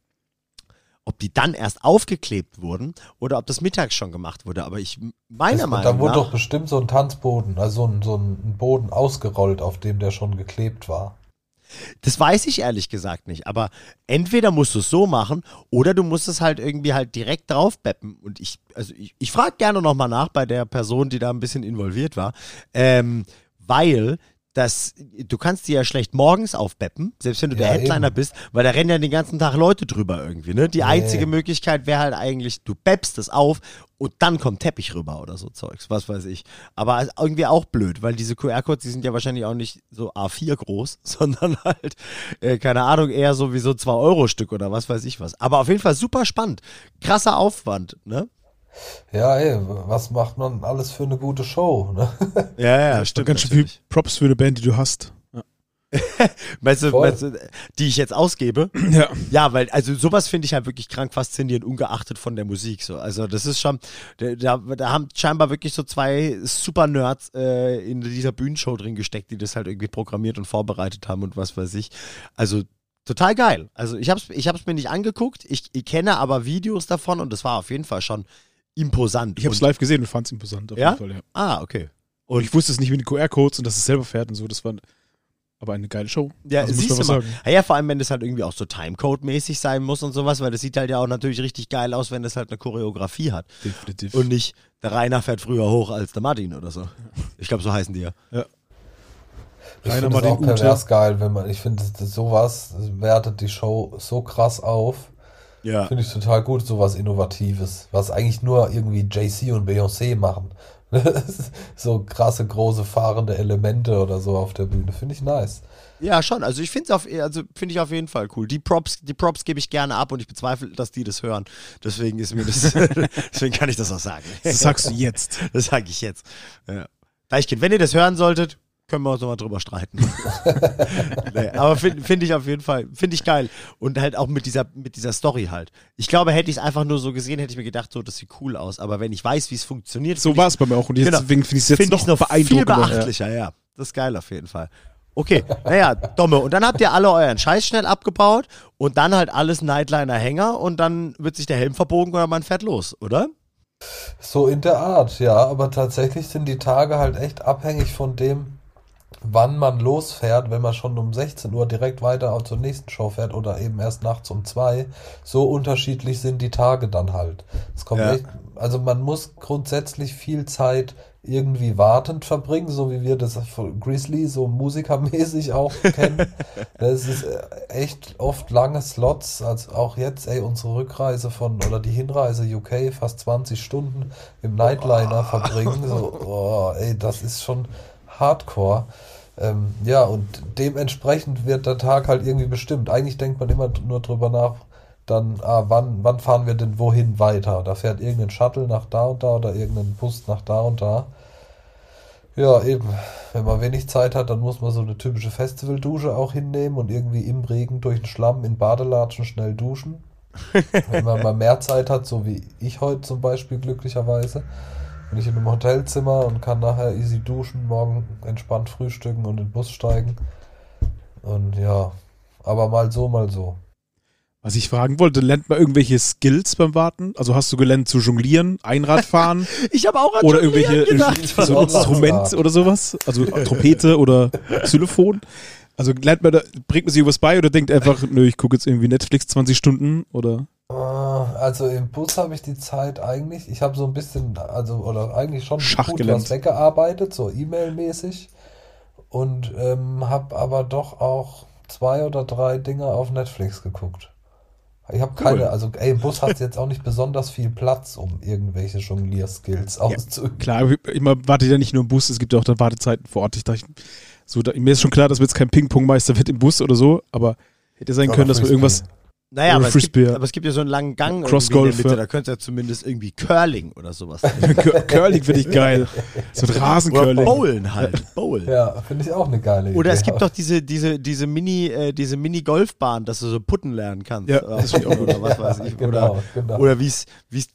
ob die dann erst aufgeklebt wurden oder ob das mittags schon gemacht wurde. Aber ich, meiner Meinung da wurde nach, doch bestimmt so ein Tanzboden, also so ein, so ein Boden ausgerollt, auf dem der schon geklebt war. Das weiß ich ehrlich gesagt nicht, aber entweder musst du es so machen oder du musst es halt irgendwie halt direkt drauf beppen. Und ich, also ich, ich frage gerne nochmal nach bei der Person, die da ein bisschen involviert war, ähm, weil das, du kannst die ja schlecht morgens aufbeppen, selbst wenn du der Ja, Headliner eben. bist, weil da rennen ja den ganzen Tag Leute drüber irgendwie. Ne? Die einzige Möglichkeit wäre halt eigentlich, du beppst es auf und dann kommt Teppich rüber oder so Zeugs, was weiß ich. Aber irgendwie auch blöd, weil diese QR-Codes, die sind ja wahrscheinlich auch nicht so A4 groß, sondern halt, äh, keine Ahnung, eher so wie so 2-Euro-Stück oder was weiß ich was. Aber auf jeden Fall super spannend. Krasser Aufwand, ne? Ja, ey, was macht man alles für eine gute Show? Ne? Ja, ja, war ganz schön viel Props für eine Band, die du hast. Ja. Meinst du, meinst du, die ich jetzt ausgebe? ja. Ja, weil, also sowas finde ich halt wirklich krank faszinierend, ungeachtet von der Musik. So. Also das ist schon, da, da haben scheinbar wirklich so zwei Super-Nerds äh, in dieser Bühnenshow drin gesteckt, die das halt irgendwie programmiert und vorbereitet haben und was weiß ich. Also total geil. Also ich hab's, ich hab's mir nicht angeguckt, ich, ich kenne aber Videos davon und das war auf jeden Fall schon imposant. Ich habe es live gesehen und fand es imposant. Auf Ja? jeden Fall, ja. Ah, okay. Und ich wusste es nicht mit den QR-Codes und dass es selber fährt und so. Das war aber eine geile Show. Ja, Also muss siehst man du mal. sagen. Ja, ja, vor allem, wenn das halt irgendwie auch so Timecode-mäßig sein muss und sowas, weil das sieht halt ja auch natürlich richtig geil aus, wenn das halt eine Choreografie hat. Definitiv. Und nicht, der Rainer fährt früher hoch als der Martin oder so. Ich glaube, so heißen die ja. Ich Rainer finde es auch pervers geil, wenn man, ich finde sowas wertet die Show so krass auf. Ja. Finde ich total gut, sowas Innovatives, was eigentlich nur irgendwie JC und Beyoncé machen. so krasse, große fahrende Elemente oder so auf der Bühne. Finde ich nice. Ja, schon. Also ich finde es auf, also finde ich auf jeden Fall cool. Die Props, die Props gebe ich gerne ab und ich bezweifle, dass die das hören. Deswegen ist mir das, deswegen kann ich das auch sagen. Das sagst du jetzt. Das sage ich jetzt. Ja. Deichkind, wenn ihr das hören solltet, können wir uns nochmal drüber streiten. nee, aber finde find ich auf jeden Fall, finde ich geil. Und halt auch mit dieser, mit dieser Story halt. Ich glaube, hätte ich es einfach nur so gesehen, hätte ich mir gedacht, so, das sieht cool aus. Aber wenn ich weiß, wie es funktioniert, So find war es bei mir auch. Und jetzt, Genau. deswegen finde ich es jetzt Finde noch, noch viel beeindruckender. Ja. beachtlicher, ja. Das ist geil auf jeden Fall. Okay, naja, Domme. Und dann habt ihr alle euren Scheiß schnell abgebaut und dann halt alles Nightliner-Hänger und dann wird sich der Helm verbogen oder man fährt los, oder? So in der Art, ja. Aber tatsächlich sind die Tage halt echt abhängig von dem, wann man losfährt, wenn man schon um 16 Uhr direkt weiter zur nächsten Show fährt oder eben erst nachts um zwei. So unterschiedlich sind die Tage dann halt. Es kommt Ja. echt, also man muss grundsätzlich viel Zeit irgendwie wartend verbringen, so wie wir das von Grizzly so musikermäßig auch kennen. Das ist äh, echt oft lange Slots, als auch jetzt, ey, unsere Rückreise von, oder die Hinreise UK, fast 20 Stunden im Nightliner verbringen. So, oh, ey, das ist schon Hardcore. Ähm, ja, und dementsprechend wird der Tag halt irgendwie bestimmt. Eigentlich denkt man immer nur drüber nach, dann, ah, wann, wann fahren wir denn wohin weiter? Da fährt irgendein Shuttle nach da und da oder irgendein Bus nach da und da. Ja, eben. Wenn man wenig Zeit hat, dann muss man so eine typische Festivaldusche auch hinnehmen und irgendwie im Regen durch den Schlamm in Badelatschen schnell duschen. Wenn man mal mehr Zeit hat, so wie ich heute zum Beispiel glücklicherweise, bin ich in einem Hotelzimmer und kann nachher easy duschen, morgen entspannt frühstücken und in den Bus steigen. Und ja, aber mal so, mal so. Was ich fragen wollte, lernt man irgendwelche Skills beim Warten? Also hast du gelernt zu jonglieren, Einradfahren Ich habe auch an oder irgendwelche gedacht. so ein Instrument oder sowas? Also Trompete oder Xylophon? Also lernt man da, bringt man sich was bei oder denkt einfach, nö, ich gucke jetzt irgendwie Netflix 20 Stunden oder? Äh, Also im Bus habe ich die Zeit eigentlich, ich habe so ein bisschen, also oder eigentlich schon Schach gut was weggearbeitet, so E-Mail-mäßig. Und ähm, habe aber doch auch zwei oder drei Dinge auf Netflix geguckt. Ich habe keine, Cool. also ey, im Bus hat jetzt auch nicht besonders viel Platz, um irgendwelche Jonglier-Skills auszuüben. Klar, immer wartet ja nicht nur im Bus, es gibt ja auch dann Wartezeiten vor Ort. Ich dachte, so, da, mir ist schon klar, dass wir jetzt kein Ping-Pong-Meister wird im Bus oder so, aber hätte sein Oder können, dass wir irgendwas. Naja, Oder aber es, gibt, aber es gibt ja so einen langen Gang Cross irgendwie in der Golf, Mitte, ja. da könnte ja zumindest irgendwie Curling oder sowas. Cur- Curling finde ich geil. So ein oder Rasencurling. Bowlen halt, Bowlen. Ja, finde ich auch eine geile Idee. Oder es gibt doch diese, diese, diese Mini, äh, diese Mini-Golfbahn, dass du so putten lernen kannst. Ja, oder, oder was weiß ich. Genau, oder genau. oder wie es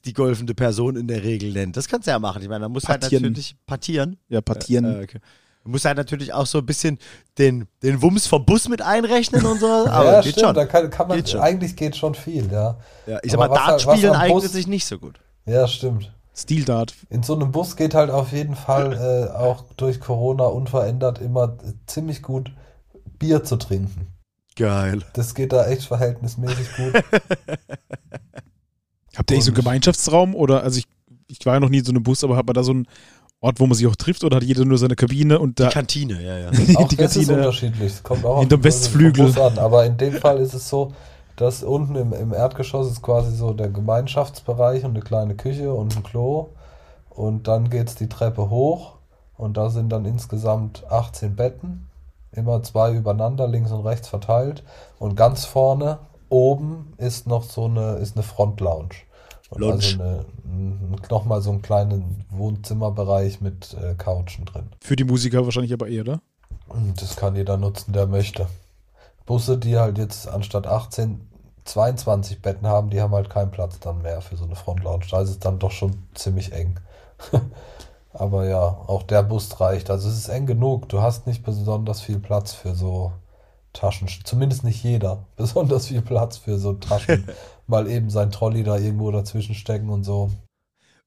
die golfende Person in der Regel nennt. Das kannst du ja machen. Ich meine, da musst du halt natürlich partieren. Ja, partieren. Äh, okay. Du musst halt natürlich auch so ein bisschen den, den Wumms vom Bus mit einrechnen und so. Aber ja, geht stimmt, schon. da kann, kann man, Geht schon. eigentlich geht schon viel, ja. Ja, ich sag mal, Aber halt- Dart was spielen am eignet Bus- sich nicht so gut. Ja, stimmt. Steel Dart. In so einem Bus geht halt auf jeden Fall äh, auch durch Corona unverändert immer äh, ziemlich gut Bier zu trinken. Geil. Das geht da echt verhältnismäßig gut. Habt ihr eigentlich so einen Gemeinschaftsraum oder, also ich, ich war ja noch nie in so einem Bus, aber hat man da so einen Ort, wo man sich auch trifft oder hat jeder nur seine Kabine und da Kantine, ja, ja. Auch die das ist Kantine unterschiedlich. Es kommt auch auf die vom Westflügel. An. Aber in dem Fall ist es so, dass unten im, im Erdgeschoss ist quasi so der Gemeinschaftsbereich und eine kleine Küche und ein Klo. Und dann geht es die Treppe hoch und da sind dann insgesamt 18 Betten. Immer zwei übereinander, links und rechts verteilt. Und ganz vorne oben ist noch so eine, ist eine Front-Lounge. Lounge. Also eine, nochmal so einen kleinen Wohnzimmerbereich mit äh, Couchen drin. für die Musiker wahrscheinlich aber eher, oder? Und Das kann jeder nutzen, der möchte. Busse, die halt jetzt anstatt 18 22 Betten haben, die haben halt keinen Platz dann mehr für so eine Frontlounge. Da ist es dann doch schon ziemlich eng. Aber ja, auch der Bus reicht. Also es ist eng genug. Du hast nicht besonders viel Platz für so Taschen. Zumindest nicht jeder. Besonders viel Platz für so Taschen. Mal eben sein Trolley da irgendwo dazwischen stecken und so.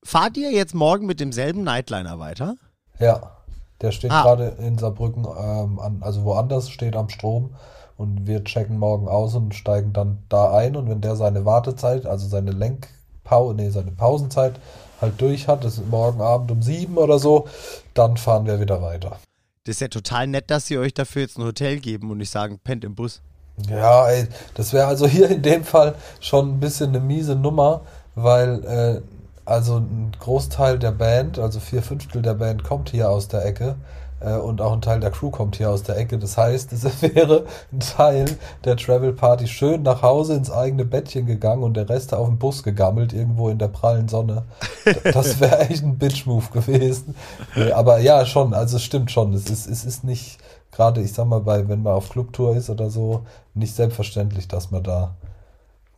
Fahrt ihr jetzt morgen mit demselben Nightliner weiter? Ja, der steht Ah. gerade in Saarbrücken, ähm, an, also woanders steht am Strom und wir checken morgen aus und steigen dann da ein und wenn der seine Wartezeit, also seine Lenkpause, nee, seine Pausenzeit halt durch hat, das ist morgen Abend um sieben oder so, dann fahren wir wieder weiter. Das ist ja total nett, dass sie euch dafür jetzt ein Hotel geben und nicht sagen, pennt im Bus. Ja, ey, das wäre also hier in dem Fall schon ein bisschen eine miese Nummer, weil äh, also ein Großteil der Band, also vier Fünftel der Band kommt hier aus der Ecke äh, und auch ein Teil der Crew kommt hier aus der Ecke. Das heißt, es wäre ein Teil der Travel Party schön nach Hause ins eigene Bettchen gegangen und der Rest auf dem Bus gegammelt, irgendwo in der prallen Sonne. Das wäre echt ein Bitch-Move gewesen. Nee, aber ja, schon, also es stimmt schon. Es ist, es ist nicht, gerade ich sag mal, bei, wenn man auf Clubtour ist oder so, nicht selbstverständlich, dass man da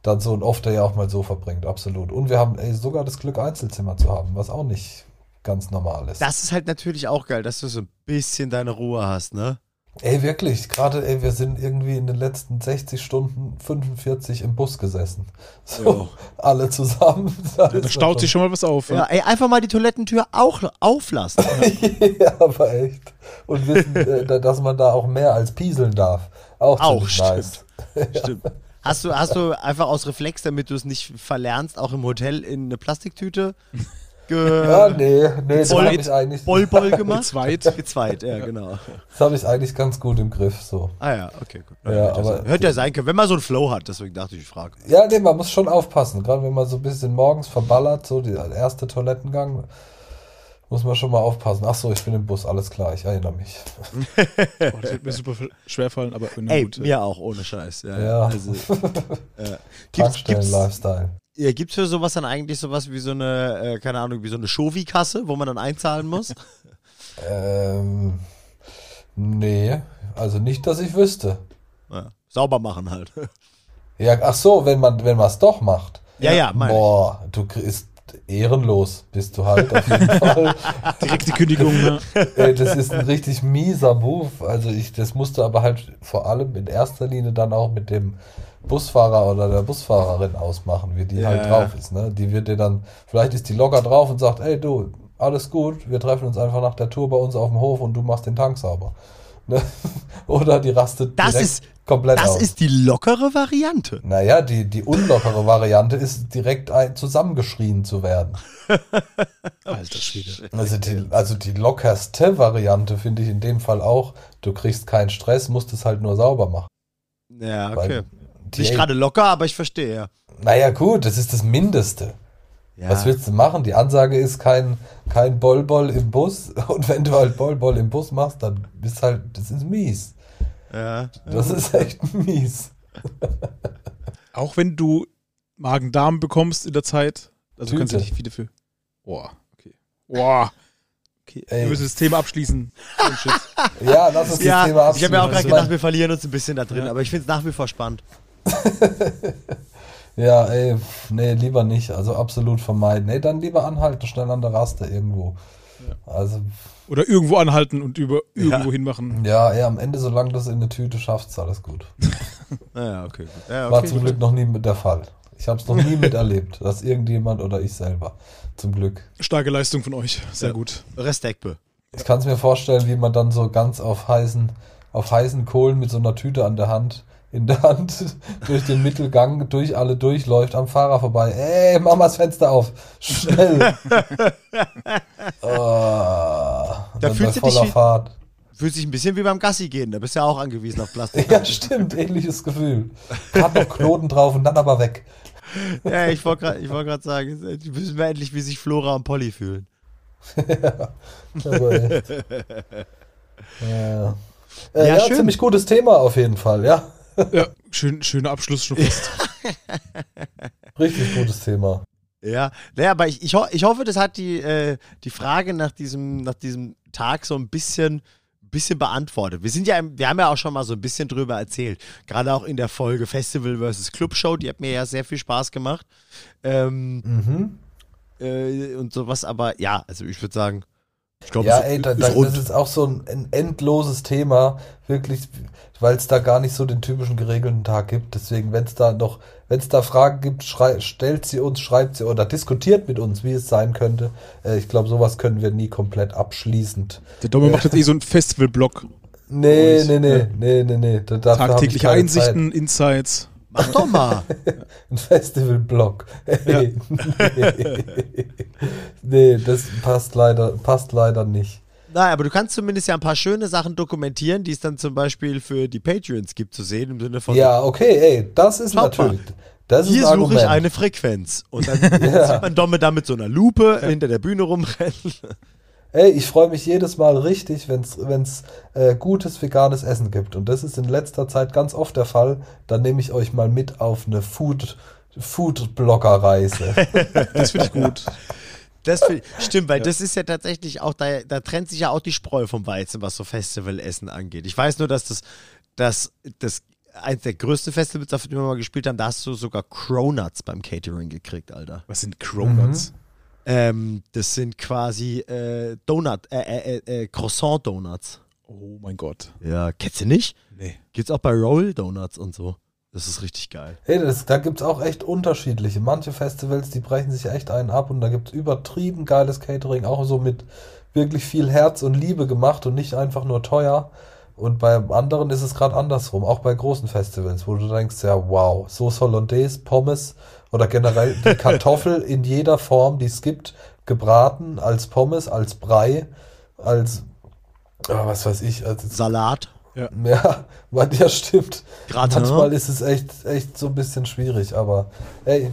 dann so ein Off-Day ja auch mal so verbringt, absolut. Und wir haben ey, sogar das Glück, Einzelzimmer zu haben, was auch nicht ganz normal ist. Das ist halt natürlich auch geil, dass du so ein bisschen deine Ruhe hast, ne? Ey, wirklich, gerade, ey, wir sind irgendwie in den letzten 60 Stunden 45 im Bus gesessen. So, Jo. alle zusammen. Da ist staut sich schon mal was auf. Ja, ey, einfach mal die Toilettentür auch auflassen. ja, aber echt. Und wissen, äh, da- dass man da auch mehr als pieseln darf. Auch, Auch, ziemlich nice. Stimmt. Hast du, hast du einfach aus Reflex, damit du es nicht verlernst, auch im Hotel in eine Plastiktüte ge Ja, nee, nee, das habe ich eigentlich, Boll-Boll gemacht? Zweit. Gezweit, ja, genau. das hab ich eigentlich ganz gut im Griff, so. Ah ja, okay, gut. Ja, hätte, aber- sein, hätte ja sein können, wenn man so einen Flow hat, deswegen dachte ich, ich frage. Ja, nee, man muss schon aufpassen. Gerade wenn man so ein bisschen morgens verballert, so der erste Toilettengang, muss man schon mal aufpassen. Ach so, ich bin im Bus, alles klar, ich erinnere mich. Oh, das wird mir super schwer fallen, aber Ey, gut. mir auch, ohne Scheiß. Ja, Ja. Also, äh, gibt's, gibt's, Tankstellen-Lifestyle. Ja, gibt's für sowas dann eigentlich sowas wie so eine, äh, keine Ahnung, wie so eine Shovi-Kasse, wo man dann einzahlen muss? Ähm, nee, also nicht, dass ich wüsste. ja, sauber machen halt. Ja, ach so, wenn man wenn man es doch macht. Ja, ja, meine ich. Boah, du bist ehrenlos, bist du halt auf jeden Fall. Direkte Kündigung. Ne? Ey, das ist ein richtig mieser Move. Also ich, das musste aber halt vor allem in erster Linie dann auch mit dem Busfahrer oder der Busfahrerin ausmachen, wie die Ja. halt drauf ist. Ne? Die wird dir dann, vielleicht ist die locker drauf und sagt, ey du, alles gut, wir treffen uns einfach nach der Tour bei uns auf dem Hof und du machst den Tank sauber. Ne? Oder die rastet Das direkt ist- komplett Das aus. ist die lockere Variante. naja, die, die unlockere Variante ist direkt ein, zusammengeschrien zu werden. Alter Schwede. Also die, also die lockerste Variante finde ich in dem Fall auch, du kriegst keinen Stress, musst es halt nur sauber machen. Ja, okay. Weil Nicht gerade locker, aber ich verstehe, ja. Naja gut, das ist das Mindeste. Ja. Was willst du machen? Die Ansage ist kein, kein Boll-Boll im Bus. Und wenn du halt Boll-Boll im Bus machst, dann bist halt, das ist mies. ja. Das ist echt mies. Auch wenn du Magen-Darm bekommst in der Zeit, also kannst du Tüte. nicht viele für. Boah, okay. Boah. Okay, Ey. wir müssen das Thema abschließen. Oh. Ja, lass uns Ja, das Thema ich habe mir auch abschließen. gerade gedacht, wir verlieren uns ein bisschen da drin, aber ich finde es nach wie vor spannend. Ja, ey, nee, lieber nicht. Also absolut vermeiden. Nee, dann lieber anhalten, schnell an der Raste irgendwo. Also, Oder irgendwo anhalten und über irgendwo hinmachen. ja, ey, am Ende, solange du es in eine Tüte schaffst, ist alles gut. Ja, okay. Gut. Ja, War okay. zum Glück noch nie mit der Fall. Ich habe es noch nie miterlebt, dass irgendjemand oder ich selber. Zum Glück. Starke Leistung von euch. Sehr Ja. gut. Respektbe. Ich kann es mir vorstellen, wie man dann so ganz auf heißen, auf heißen Kohlen mit so einer Tüte an der Hand, in der Hand, durch den Mittelgang, durch alle durchläuft, am Fahrer vorbei. Ey, das Fenster auf. Schnell. oh, da fühlst du dich Fahrt. Fühlt sich ein bisschen wie beim Gassi gehen, da bist du ja auch angewiesen auf Plastik. Ja, stimmt, ähnliches Gefühl. Gerade noch Knoten drauf und dann aber weg. ja, ich wollte gerade wollt sagen, wissen wir endlich, wie sich Flora und Polly fühlen. Aber echt. ja. Äh, Ja, ja, ziemlich gutes Thema auf jeden Fall, ja. Ja, schön, schöner Abschluss schon fast. Richtig gutes Thema. Ja, naja, aber ich, ich, ho ich hoffe, das hat die, äh, die Frage nach diesem, nach diesem Tag so ein bisschen, bisschen beantwortet. Wir sind ja, wir haben ja auch schon mal so ein bisschen drüber erzählt. Gerade auch in der Folge Festival vs. Club Show, die hat mir ja sehr viel Spaß gemacht. Ähm, Mhm. äh, und sowas, aber ja, also ich würde sagen, ich glaube, Ja, ey, da, ist das ist auch so ein, ein endloses Thema, wirklich, weil es da gar nicht so den typischen geregelten Tag gibt. Deswegen, wenn es da noch, wenn es da Fragen gibt, schrei, stellt sie uns, schreibt sie oder diskutiert mit uns, wie es sein könnte. Äh, ich glaube, sowas können wir nie komplett abschließend. Der Domme macht jetzt eh so einen Festival-Blog. Nee, nee, nee, nee, nee, nee. Ich Tagtägliche Einsichten, Insights. Mach doch mal. Ein Festivalblog. Ja. nee. das passt leider, passt leider nicht. Nein, aber du kannst zumindest ja ein paar schöne Sachen dokumentieren, die es dann zum Beispiel für die Patreons gibt zu sehen, im Sinne von, Ja, okay, ey, das ist Schaut natürlich. Das hier suche Argument. ich eine Frequenz. Und dann sieht man Domme da mit so einer Lupe hinter der Bühne rumrennen. Ey, ich freue mich jedes Mal richtig, wenn es äh, gutes veganes Essen gibt. Und das ist in letzter Zeit ganz oft der Fall. Dann nehme ich euch mal mit auf eine Food, Food-Blogger-Reise. Das finde ich gut. Das find- stimmt, weil das ist ja tatsächlich auch, da, da trennt sich ja auch die Spreu vom Weizen, was so Festivalessen angeht. Ich weiß nur, dass das, das, das eins der größten Festivals, auf dem wir mal gespielt haben, da hast du sogar Cronuts beim Catering gekriegt, Alter. Was sind Cronuts? Ähm, das sind quasi äh, Donut, äh, äh, äh, äh, Croissant-Donuts. Oh mein Gott. Ja, kennst du nicht? Nee. Gibt's auch bei Roll Donuts und so. Das ist richtig geil. hey, das, da gibt's auch echt unterschiedliche. Manche Festivals, die brechen sich echt einen ab und da gibt's übertrieben geiles Catering, auch so mit wirklich viel Herz und Liebe gemacht und nicht einfach nur teuer. Und bei anderen ist es gerade andersrum, auch bei großen Festivals, wo du denkst, ja, wow, Sauce Hollandaise, Pommes oder generell die Kartoffel in jeder Form, die es gibt, gebraten, als Pommes, als Brei, als, ah, was weiß ich, als, Salat. Ja, weil ja stimmt. Gratin. Manchmal ist es echt, echt so ein bisschen schwierig, aber ey,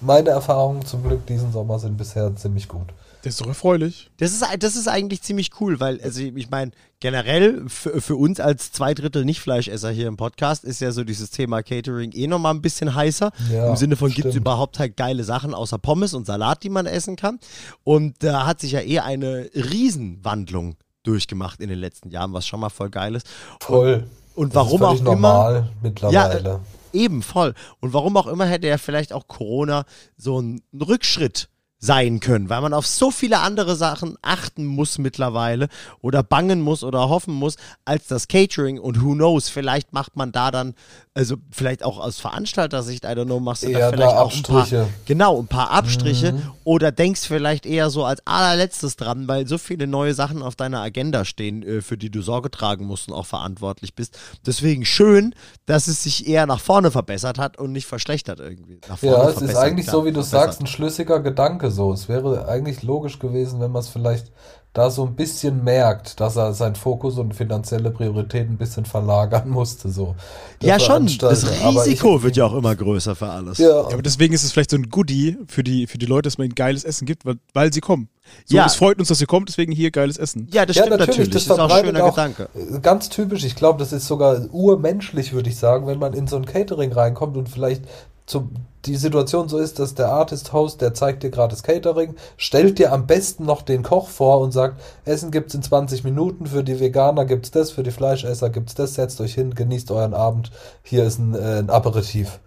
meine Erfahrungen zum Glück diesen Sommer sind bisher ziemlich gut. Das ist doch erfreulich. Das ist, das ist eigentlich ziemlich cool, weil, also ich meine, generell für, für uns als zwei Drittel Nicht-Fleischesser hier im Podcast ist ja so dieses Thema Catering eh nochmal ein bisschen heißer. Ja, Im Sinne von, gibt es überhaupt halt geile Sachen außer Pommes und Salat, die man essen kann? Und da hat sich ja eh eine Riesenwandlung durchgemacht in den letzten Jahren, was schon mal voll geil ist. Voll. Und Das warum auch immer. normal mittlerweile. Ja, Eben, voll. Und warum auch immer hätte ja vielleicht auch Corona so einen Rückschritt sein können, weil man auf so viele andere Sachen achten muss mittlerweile oder bangen muss oder hoffen muss, als das Catering und who knows, vielleicht macht man da dann, also vielleicht auch aus Veranstalter-Sicht, I don't know, machst du da vielleicht da auch ein paar, Abstriche. genau, ein paar Abstriche oder denkst vielleicht eher so als allerletztes dran, weil so viele neue Sachen auf deiner Agenda stehen, äh, für die du Sorge tragen musst und auch verantwortlich bist. Deswegen schön, dass es sich eher nach vorne verbessert hat und nicht verschlechtert irgendwie. Nach vorne Ja, es ist eigentlich so, wie du sagst, ein schlüssiger Gedanke so. Es wäre eigentlich logisch gewesen, wenn man es vielleicht da so ein bisschen merkt, dass er seinen Fokus und finanzielle Prioritäten ein bisschen verlagern musste. So. Ja, schon. Das. Aber ich- Risiko wird ja auch immer größer für alles. Ja, Ja, aber deswegen ist es vielleicht so ein Goodie für die, für die Leute, dass man ihnen geiles Essen gibt, weil, weil sie kommen. So, Ja. Es freut uns, dass ihr kommt, deswegen hier geiles Essen. Ja, das Ja, stimmt natürlich, natürlich. das Das, ist auch ein schöner auch- Gedanke. Ganz typisch, ich glaube, das ist sogar urmenschlich, würde ich sagen, wenn man in so ein Catering reinkommt und vielleicht zum, die Situation so ist, dass der Artist-Host, der zeigt dir das Catering, stellt dir am besten noch den Koch vor und sagt, Essen gibt's in 20 Minuten, für die Veganer gibt's das, für die Fleischesser gibt's das, setzt euch hin, genießt euren Abend, hier ist ein, äh, ein Aperitif.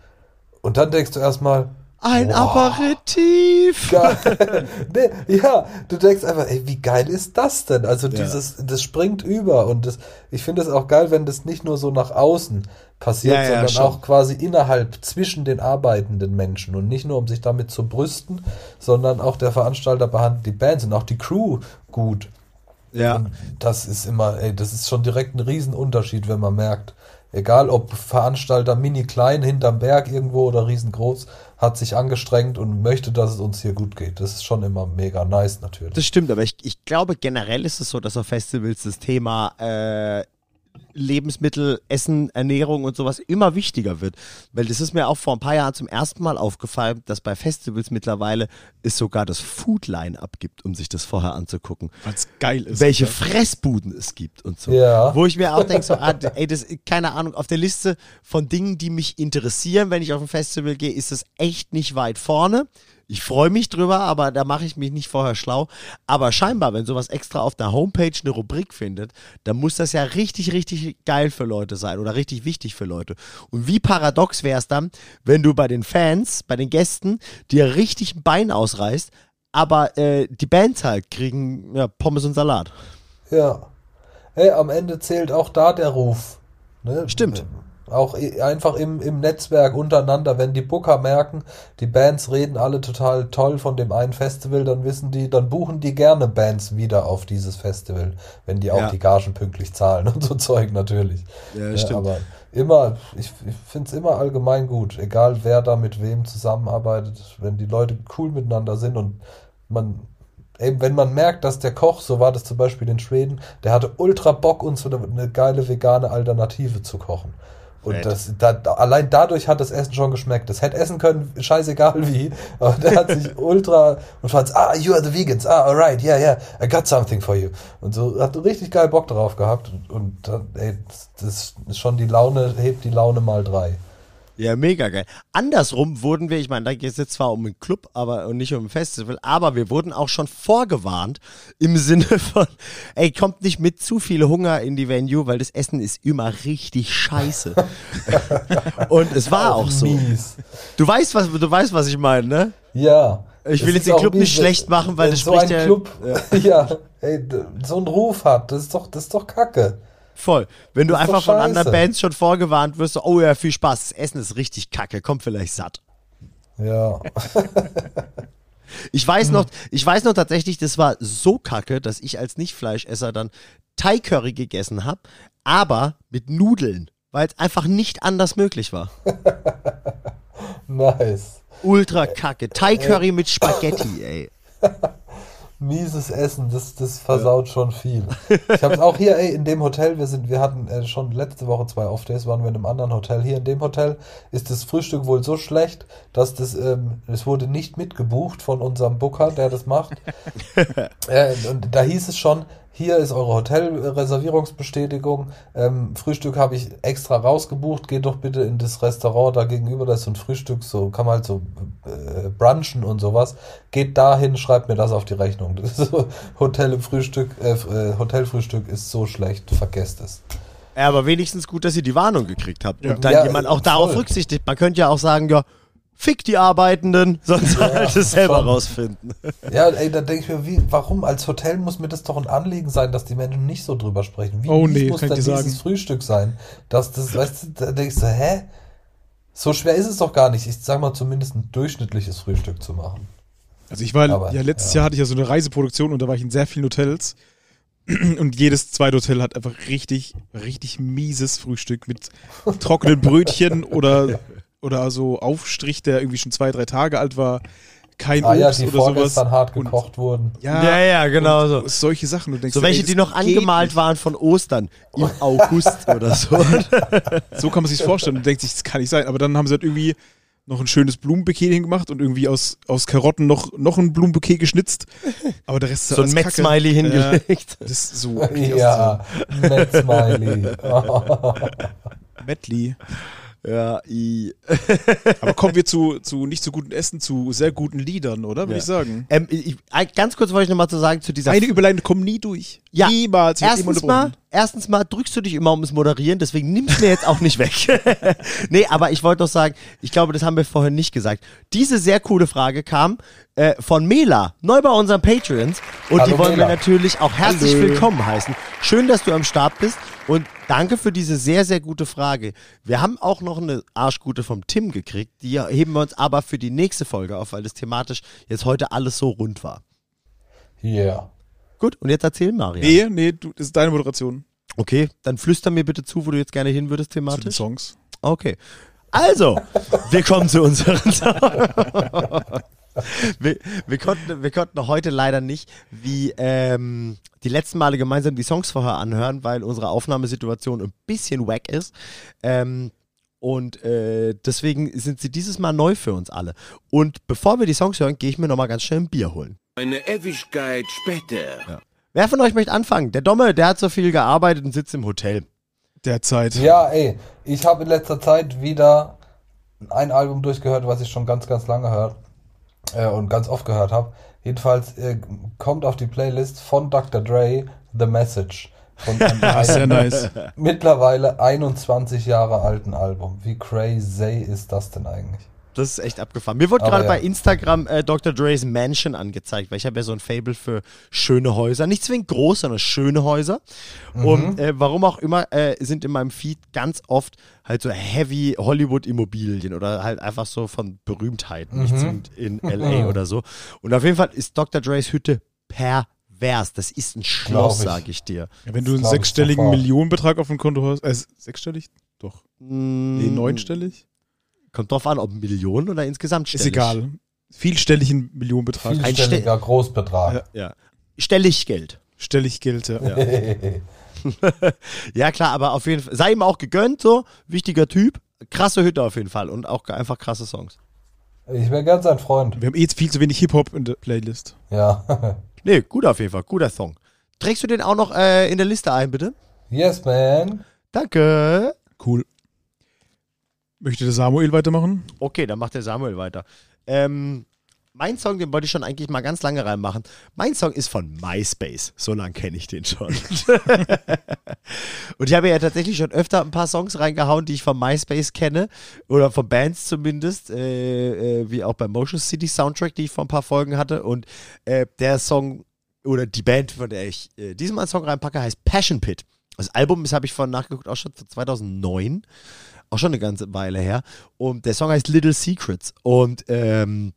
Und dann denkst du erstmal, Ein Boah. Aperitif. geil. nee, ja, du denkst einfach, ey, wie geil ist das denn? Also dieses, das springt über und das, ich finde es auch geil, wenn das nicht nur so nach außen passiert, Ja, ja, sondern schon. auch quasi innerhalb zwischen den arbeitenden Menschen und nicht nur um sich damit zu brüsten, sondern auch der Veranstalter behandelt die Bands und auch die Crew gut. Ja. Und das ist immer, ey, das ist schon direkt ein Riesenunterschied, wenn man merkt, egal ob Veranstalter mini klein hinterm Berg irgendwo oder riesengroß, hat sich angestrengt und möchte, dass es uns hier gut geht. Das ist schon immer mega nice natürlich. Das stimmt, aber ich, ich glaube generell ist es so, dass auf Festivals das Thema äh, Lebensmittel, Essen, Ernährung und sowas immer wichtiger wird. Weil das ist mir auch vor ein paar Jahren zum ersten Mal aufgefallen, dass bei Festivals mittlerweile es sogar das Food-Line-Up gibt, um sich das vorher anzugucken. Es geil ist. welche Ja. Fressbuden es gibt und so. Ja. Wo ich mir auch denke, so, ah, ey, das, keine Ahnung, auf der Liste von Dingen, die mich interessieren, wenn ich auf ein Festival gehe, ist es echt nicht weit vorne. Ich freue mich drüber, aber da mache ich mich nicht vorher schlau. Aber scheinbar, wenn sowas extra auf der Homepage eine Rubrik findet, dann muss das ja richtig, richtig geil für Leute sein oder richtig wichtig für Leute. Und wie paradox wäre es dann, wenn du bei den Fans, bei den Gästen, dir richtig ein Bein ausreißt, aber äh, die Bands halt kriegen ja, Pommes und Salat. Ja. Hey, am Ende zählt auch da der Ruf. Ne? Stimmt. Auch einfach im, im Netzwerk untereinander, wenn die Booker merken, die Bands reden alle total toll von dem einen Festival, dann wissen die, dann buchen die gerne Bands wieder auf dieses Festival, wenn die auch Ja. die Gagen pünktlich zahlen und so Zeug natürlich. Ja, stimmt. Aber immer, ich, ich finde es immer allgemein gut, egal wer da mit wem zusammenarbeitet, wenn die Leute cool miteinander sind und man eben wenn man merkt, dass der Koch, so war das zum Beispiel in Schweden, der hatte ultra Bock, uns eine geile vegane Alternative zu kochen. Und das, da, allein dadurch hat das Essen schon geschmeckt. Das hätte essen können, scheißegal wie, aber der hat sich ultra und fand, ah, you are the vegans, ah, alright, yeah, yeah, I got something for you. Und so hat richtig geil Bock drauf gehabt und, und ey, das ist schon die Laune, hebt die Laune mal drei. Ja, mega geil. Andersrum wurden wir, ich meine, da geht es jetzt zwar um einen Club, aber und nicht um ein Festival, aber wir wurden auch schon vorgewarnt im Sinne von, ey, kommt nicht mit zu viel Hunger in die Venue, weil das Essen ist immer richtig scheiße. und es war auch so. Mies. Du weißt, was, du weißt, was ich meine, ne? Ja. Ich will jetzt den auch Club mies, nicht schlecht machen, weil das so spricht ein ja- Club, ja, ey, d- so einen Ruf hat, das ist doch, das ist doch Kacke. Voll. Wenn du einfach von anderen. Bands schon vorgewarnt wirst, so, oh ja, viel Spaß, das Essen ist richtig kacke, kommt vielleicht satt. Ja. Ich weiß noch, ich weiß noch tatsächlich, das war so kacke, dass ich als Nicht-Fleischesser dann Thai Curry gegessen habe, aber mit Nudeln, weil es einfach nicht anders möglich war. nice. Ultra kacke. Thai Curry mit Spaghetti, ey. Mieses Essen, das, das versaut schon viel. Ich habe es auch hier, ey, in dem Hotel, wir sind, wir hatten äh, schon letzte Woche zwei Off-Days, waren wir in einem anderen Hotel. Hier in dem Hotel ist das Frühstück wohl so schlecht, dass das, ähm, es wurde nicht mitgebucht von unserem Booker, der das macht. äh, und da hieß es schon, hier ist eure Hotelreservierungsbestätigung. Ähm, Frühstück habe ich extra rausgebucht. Geht doch bitte in das Restaurant da gegenüber. Das ist so ein Frühstück, so kann man halt so äh, brunchen und sowas. Geht dahin, schreibt mir das auf die Rechnung. Das ist so, Hotel im Frühstück, äh, äh, Hotelfrühstück ist so schlecht, vergesst es. Ja, aber wenigstens gut, dass ihr die Warnung gekriegt habt Ja. und dann Ja, jemand auch darauf voll. rücksichtigt. Man könnte ja auch sagen, ja, Fick die Arbeitenden, sonst halt es selber schon. rausfinden. Ja, ey, da denke ich mir, wie, warum? Als Hotel muss mir das doch ein Anliegen sein, dass die Menschen nicht so drüber sprechen. Wie Oh, nee, muss kann denn ich dir dieses sagen. Frühstück sein? Dass das, weißt du, da denkst du, hä? So schwer ist es doch gar nicht. Ich sag mal, zumindest ein durchschnittliches Frühstück zu machen. Also ich war, Aber, ja, letztes ja. Jahr hatte ich ja so eine Reiseproduktion und da war ich in sehr vielen Hotels. Und jedes zweite Hotel hat einfach richtig, richtig mieses Frühstück mit trockenen Brötchen oder, oder so Aufstrich, der irgendwie schon zwei, drei Tage alt war. Kein Ah ja, Obst die oder sowas. hart Und- gekocht wurden. Ja, Ja, ja, genau so. und solche Sachen. Du denkst, So welche, ey, die noch angemalt nicht. waren von Ostern im August oder so. So kann man sich vorstellen und denkt sich, das kann nicht sein. Aber dann haben sie halt irgendwie noch ein schönes Blumenbouquet hingemacht und irgendwie aus, aus Karotten noch, noch ein Blumenbouquet geschnitzt. Aber der Rest ist So ein. Met-Smiley hingelegt. Ja, das ist so. okay, Ja, Matt Smiley. Medley. Ja, i. Aber kommen wir zu, zu nicht so guten Essen, zu sehr guten Liedern, oder? Würde Ja. ich sagen. Ähm, ich, ganz kurz wollte ich nochmal zu sagen zu dieser Eine Überleitung kommen nie durch. Ja. Niemals. Erstens mal, erstens mal drückst du dich immer ums Moderieren, deswegen nimm's mir jetzt auch nicht weg. nee, aber ich wollte doch sagen, ich glaube, das haben wir vorhin nicht gesagt. Diese sehr coole Frage kam äh, von Mela, neu bei unseren Patreons. Und Hallo, die wollen Mela. wir natürlich auch herzlich Hallo. willkommen heißen. Schön, dass du am Start bist und danke für diese sehr, sehr gute Frage. Wir haben auch noch eine Arschgute vom Tim gekriegt, die heben wir uns aber für die nächste Folge auf, weil das thematisch jetzt heute alles so rund war. Yeah. Gut, und jetzt erzähl Maria. Nee, nee, du, das ist deine Moderation Okay, dann flüster mir bitte zu, wo du jetzt gerne hin würdest zu den thematisch. Songs. Okay. Also, wir kommen zu unseren wir, wir, konnten, wir konnten heute leider nicht wie ähm, die letzten Male gemeinsam die Songs vorher anhören, weil unsere Aufnahmesituation ein bisschen wack ist. Ähm, und äh, deswegen sind sie dieses Mal neu für uns alle. Und bevor wir die Songs hören, gehe ich mir nochmal ganz schnell ein Bier holen. Eine Ewigkeit später. Wer von euch möchte anfangen? Der Domme, der hat so viel gearbeitet und sitzt im Hotel. Derzeit. Ja, ey, ich habe in letzter Zeit wieder ein Album durchgehört, was ich schon ganz, ganz lange hört äh, und ganz oft gehört habe. Jedenfalls äh, kommt auf die Playlist von Dr. Dre The Message. Von einem sehr nice. mittlerweile 21 Jahre alten Album. Wie crazy ist das denn eigentlich? Das ist echt abgefahren. Mir wurde gerade ja. bei Instagram äh, Dr. Dre's Mansion angezeigt, weil ich habe ja so ein Fable für schöne Häuser. Nicht zwingend groß, sondern schöne Häuser. Mhm. Und äh, warum auch immer äh, sind in meinem Feed ganz oft halt so heavy Hollywood-Immobilien oder halt einfach so von Berühmtheiten, nicht zwingend in L.A. Mhm. oder so. Und auf jeden Fall ist Dr. Dre's Hütte pervers. Das ist ein Schloss, Glaub ich. sag ich dir. Ja, wenn du einen sechsstelligen. Millionenbetrag auf dem Konto hast, äh, sechsstellig? Doch. Mm, Nee, neunstellig? Kommt drauf an, ob Millionen oder insgesamt Ist stellig. egal. Vielstelligen Millionenbetrag. Ein Vielstelliger Großbetrag. Ja. Stellig Geld. Stellig Geld, ja. Ja, klar, aber auf jeden Fall, sei ihm auch gegönnt, so, wichtiger Typ, krasse Hütte auf jeden Fall und auch einfach krasse Songs. Ich wäre gern sein Freund. Wir haben eh jetzt viel zu wenig Hip-Hop in der Playlist. Ja. Nee, gut auf jeden Fall, guter Song. Trägst du den auch noch äh, in der Liste ein, bitte? yes, man. Danke. Cool. Möchte der Samuel weitermachen? Okay, dann macht der Samuel weiter. Ähm, mein Song, den wollte ich schon eigentlich mal ganz lange reinmachen. Mein Song ist von MySpace. So lange kenne ich den schon. Und ich habe ja tatsächlich schon öfter ein paar Songs reingehauen, die ich von MySpace kenne. Oder von Bands zumindest. Äh, äh, wie auch beim Motion City Soundtrack, die ich vor ein paar Folgen hatte. Und äh, der Song oder die Band, von der ich äh, diesmal einen Song reinpacke, heißt Passion Pit. Das Album, das habe ich vorhin nachgeguckt, auch schon von 2009. Auch schon eine ganze Weile her. Und der Song heißt Little Secrets. Und ähm,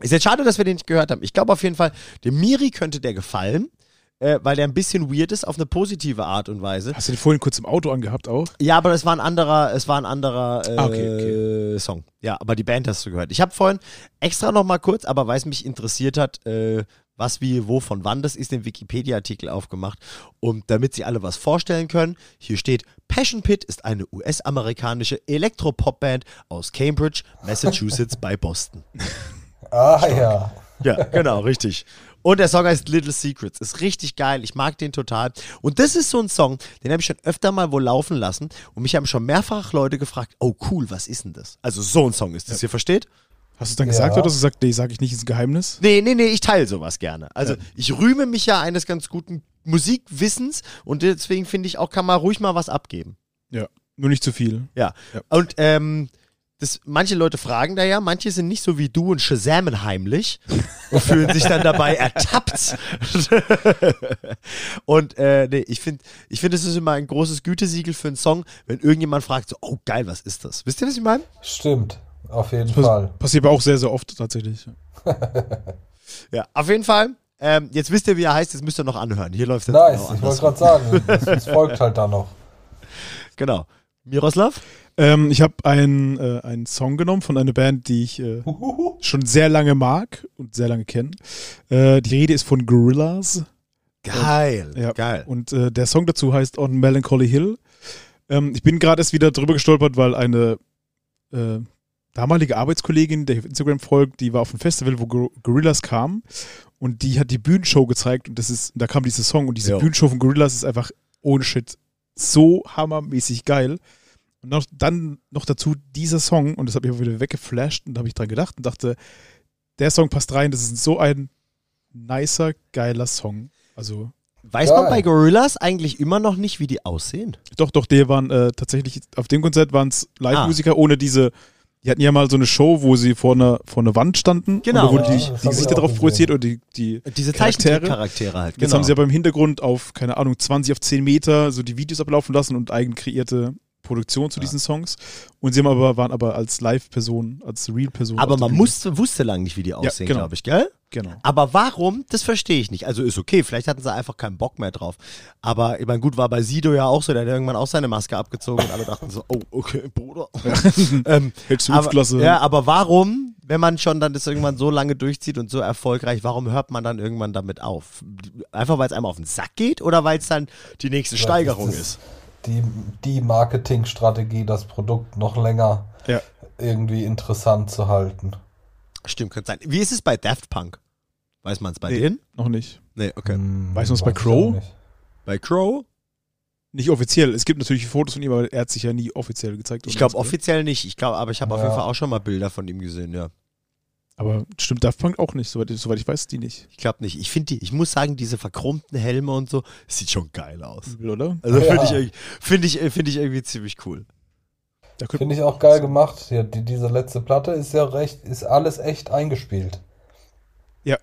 ist jetzt schade, dass wir den nicht gehört haben. Ich glaube auf jeden Fall, dem Miri könnte der gefallen, äh, weil der ein bisschen weird ist, auf eine positive Art und Weise. Hast du den vorhin kurz im Auto angehabt auch? Ja, aber es war ein anderer, es war ein anderer äh, Ah, okay, Song. Ja, aber die Band hast du gehört. Ich habe vorhin extra noch mal kurz, aber weil es mich interessiert hat, äh, was, wie, wo, von wann das ist, den Wikipedia-Artikel aufgemacht. Und damit Sie alle was vorstellen können, hier steht, Passion Pit ist eine US-amerikanische Elektropop-Band aus Cambridge, Massachusetts bei Boston. Ah ja. Ja, genau, richtig. Und der Song heißt Little Secrets. Ist richtig geil. Ich mag den total. Und das ist so ein Song, den habe ich schon öfter mal wohl laufen lassen. Und mich haben schon mehrfach Leute gefragt, oh cool, was ist denn das? Also so ein Song ist das, ihr versteht? Hast du es dann Ja. gesagt oder hast du gesagt, nee, sag ich nicht, ist ein Geheimnis? Nee, nee, nee, ich teile sowas gerne. Also ich rühme mich ja eines ganz guten Musikwissens und deswegen finde ich auch, kann man ruhig mal was abgeben. Ja. Nur nicht zu viel. Ja. Ja. Und ähm, das, manche Leute fragen da ja, manche sind nicht so wie du und shazamen heimlich und fühlen sich dann dabei ertappt. und äh, nee, ich finde, ich finde, es ist immer ein großes Gütesiegel für einen Song, wenn irgendjemand fragt, so, oh geil, was ist das? Wisst ihr, was ich meine? Stimmt, auf jeden Pass Fall. passiert aber auch sehr, sehr oft tatsächlich. Ja, auf jeden Fall. Ähm, jetzt wisst ihr, wie er heißt, jetzt müsst ihr noch anhören. Hier läuft es Nice, genau ich wollte gerade sagen, es, es folgt halt da noch. Genau. Miroslav? Ähm, ich habe einen, äh, einen Song genommen von einer Band, die ich äh, schon sehr lange mag und sehr lange kenne. Äh, die Rede ist von Gorillaz. Geil. Ja. Geil. Und äh, der Song dazu heißt On Melancholy Hill. Ähm, ich bin gerade erst wieder drüber gestolpert, weil eine äh, damalige Arbeitskollegin, der ich auf Instagram folgt, die war auf einem Festival, wo Gor Gorillaz kam und die hat die Bühnenshow gezeigt und das ist, da kam dieser Song und diese Jo. Bühnenshow von Gorillaz ist einfach ohne Shit so hammermäßig geil. Und noch, dann noch dazu dieser Song und das mich auch wieder weggeflasht und da habe ich dran gedacht und dachte, der Song passt rein, das ist so ein nicer, geiler Song. Also Weiß man Geil. bei Gorillas eigentlich immer noch nicht, wie die aussehen? Doch, doch, die waren äh, tatsächlich, auf dem Konzert waren es Live-Musiker ohne diese, die hatten ja mal so eine Show, wo sie vor einer, vor einer Wand standen. Genau. Und da wurden die, die Gesichter drauf projiziert oder die, die Diese Charaktere. Zeichentrickcharaktere halt. Jetzt haben sie aber im Hintergrund auf, keine Ahnung, 20 auf 10 Meter so die Videos ablaufen lassen und eigen kreierte Produktion zu diesen Songs. Und sie haben aber, waren aber als Live-Person, als Real-Person. aber man musste, wusste lang nicht, wie die aussehen, genau. glaube ich, gell? Genau. Aber warum? Das verstehe ich nicht. Also ist okay, vielleicht hatten sie einfach keinen Bock mehr drauf. Aber ich meine, gut, war bei Sido ja auch so, der hat irgendwann auch seine Maske abgezogen und alle dachten so, oh, okay, Bruder. ähm, du aber, Luftklasse. ja, aber warum, wenn man schon dann das irgendwann so lange durchzieht und so erfolgreich, warum hört man dann irgendwann damit auf? Einfach weil es einem auf den Sack geht oder weil es dann die nächste Steigerung das ist? Die, die Marketingstrategie, das Produkt noch länger Ja. irgendwie interessant zu halten. Stimmt, könnte sein. Wie ist es bei Daft Punk? Weiß man es bei Nee. denen? Noch nicht. Nee, okay. Hm, Weißt du, was bei weiß Crow? Bei Crow? Nicht offiziell. Es gibt natürlich Fotos von ihm, aber er hat sich ja nie offiziell gezeigt. Ich glaube oder? offiziell nicht. Ich glaube, aber ich habe auf Ja. jeden Fall auch schon mal Bilder von ihm gesehen, ja. Aber stimmt Daft Punk auch nicht, soweit, soweit ich weiß, die nicht. Ich glaube nicht. Ich finde die, ich muss sagen, diese verchromten Helme und so, sieht schon geil aus. Übel, oder? Also Ja. finde ich, irgendwie- finde ich, finde ich irgendwie ziemlich cool. Da könnte Finde ich auch geil gemacht. Ja, die, diese letzte Platte ist ja recht, ist alles echt eingespielt. Ja.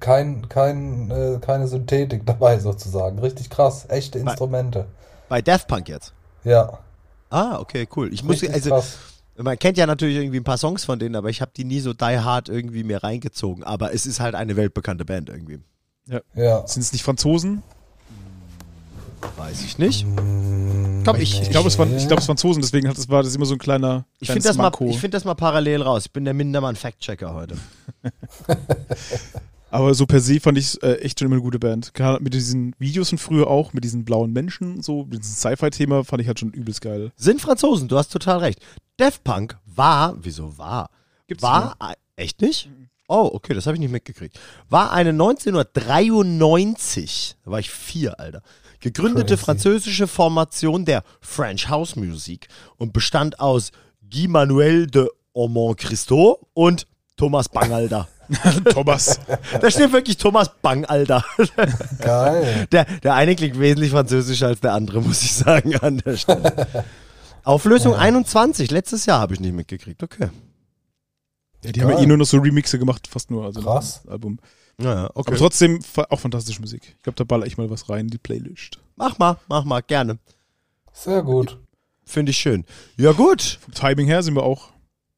Kein, kein, äh, keine Synthetik dabei sozusagen. Richtig krass. Echte Bei- Instrumente. Bei Daft Punk jetzt. Ja. Ah, okay, cool. Ich muss, Richtig also, krass. Man kennt ja natürlich irgendwie ein paar Songs von denen, aber ich habe die nie so die hard irgendwie mir reingezogen. Aber es ist halt eine weltbekannte Band irgendwie. Ja. Sind es nicht Franzosen? Weiß ich nicht. Hm, Komm, ich- Ich glaube, es waren, ich glaube, es waren Franzosen, deswegen hat, das war das immer so ein kleiner. Ich finde das, mal- ich find das mal parallel raus. Ich bin der Mindermann Fact-Checker heute. Aber so per se fand ich äh, echt schon immer eine gute Band. Gerade mit diesen Videos von früher auch, mit diesen blauen Menschen, so, mit diesem Sci-Fi-Thema fand ich halt schon übelst geil. Sind Franzosen, du hast total recht. Daft Punk war, wieso war? Gibt's war, äh, echt nicht? Oh, okay, das habe ich nicht mitgekriegt. War eine 1993, da war ich vier, Alter, gegründete Crazy. französische Formation der French House Music und bestand aus Guy Manuel de Aumont Christo und Thomas Bangalter. Thomas. da steht wirklich Thomas Bangalter. Geil. Der, der eine klingt wesentlich französischer als der andere, muss ich sagen, an der Stelle. Auflösung 21, letztes Jahr habe ich nicht mitgekriegt, okay. Ja, die haben ja Geil. eh nur noch so Remixe gemacht, fast nur. Also Krass. das Album. Naja, okay. Aber trotzdem auch fantastische Musik. Ich glaube, da baller ich mal was rein in die Playlist. Mach mal, mach mal, gerne. Sehr gut. Finde ich schön. Ja, gut. Vom Timing her sind wir auch.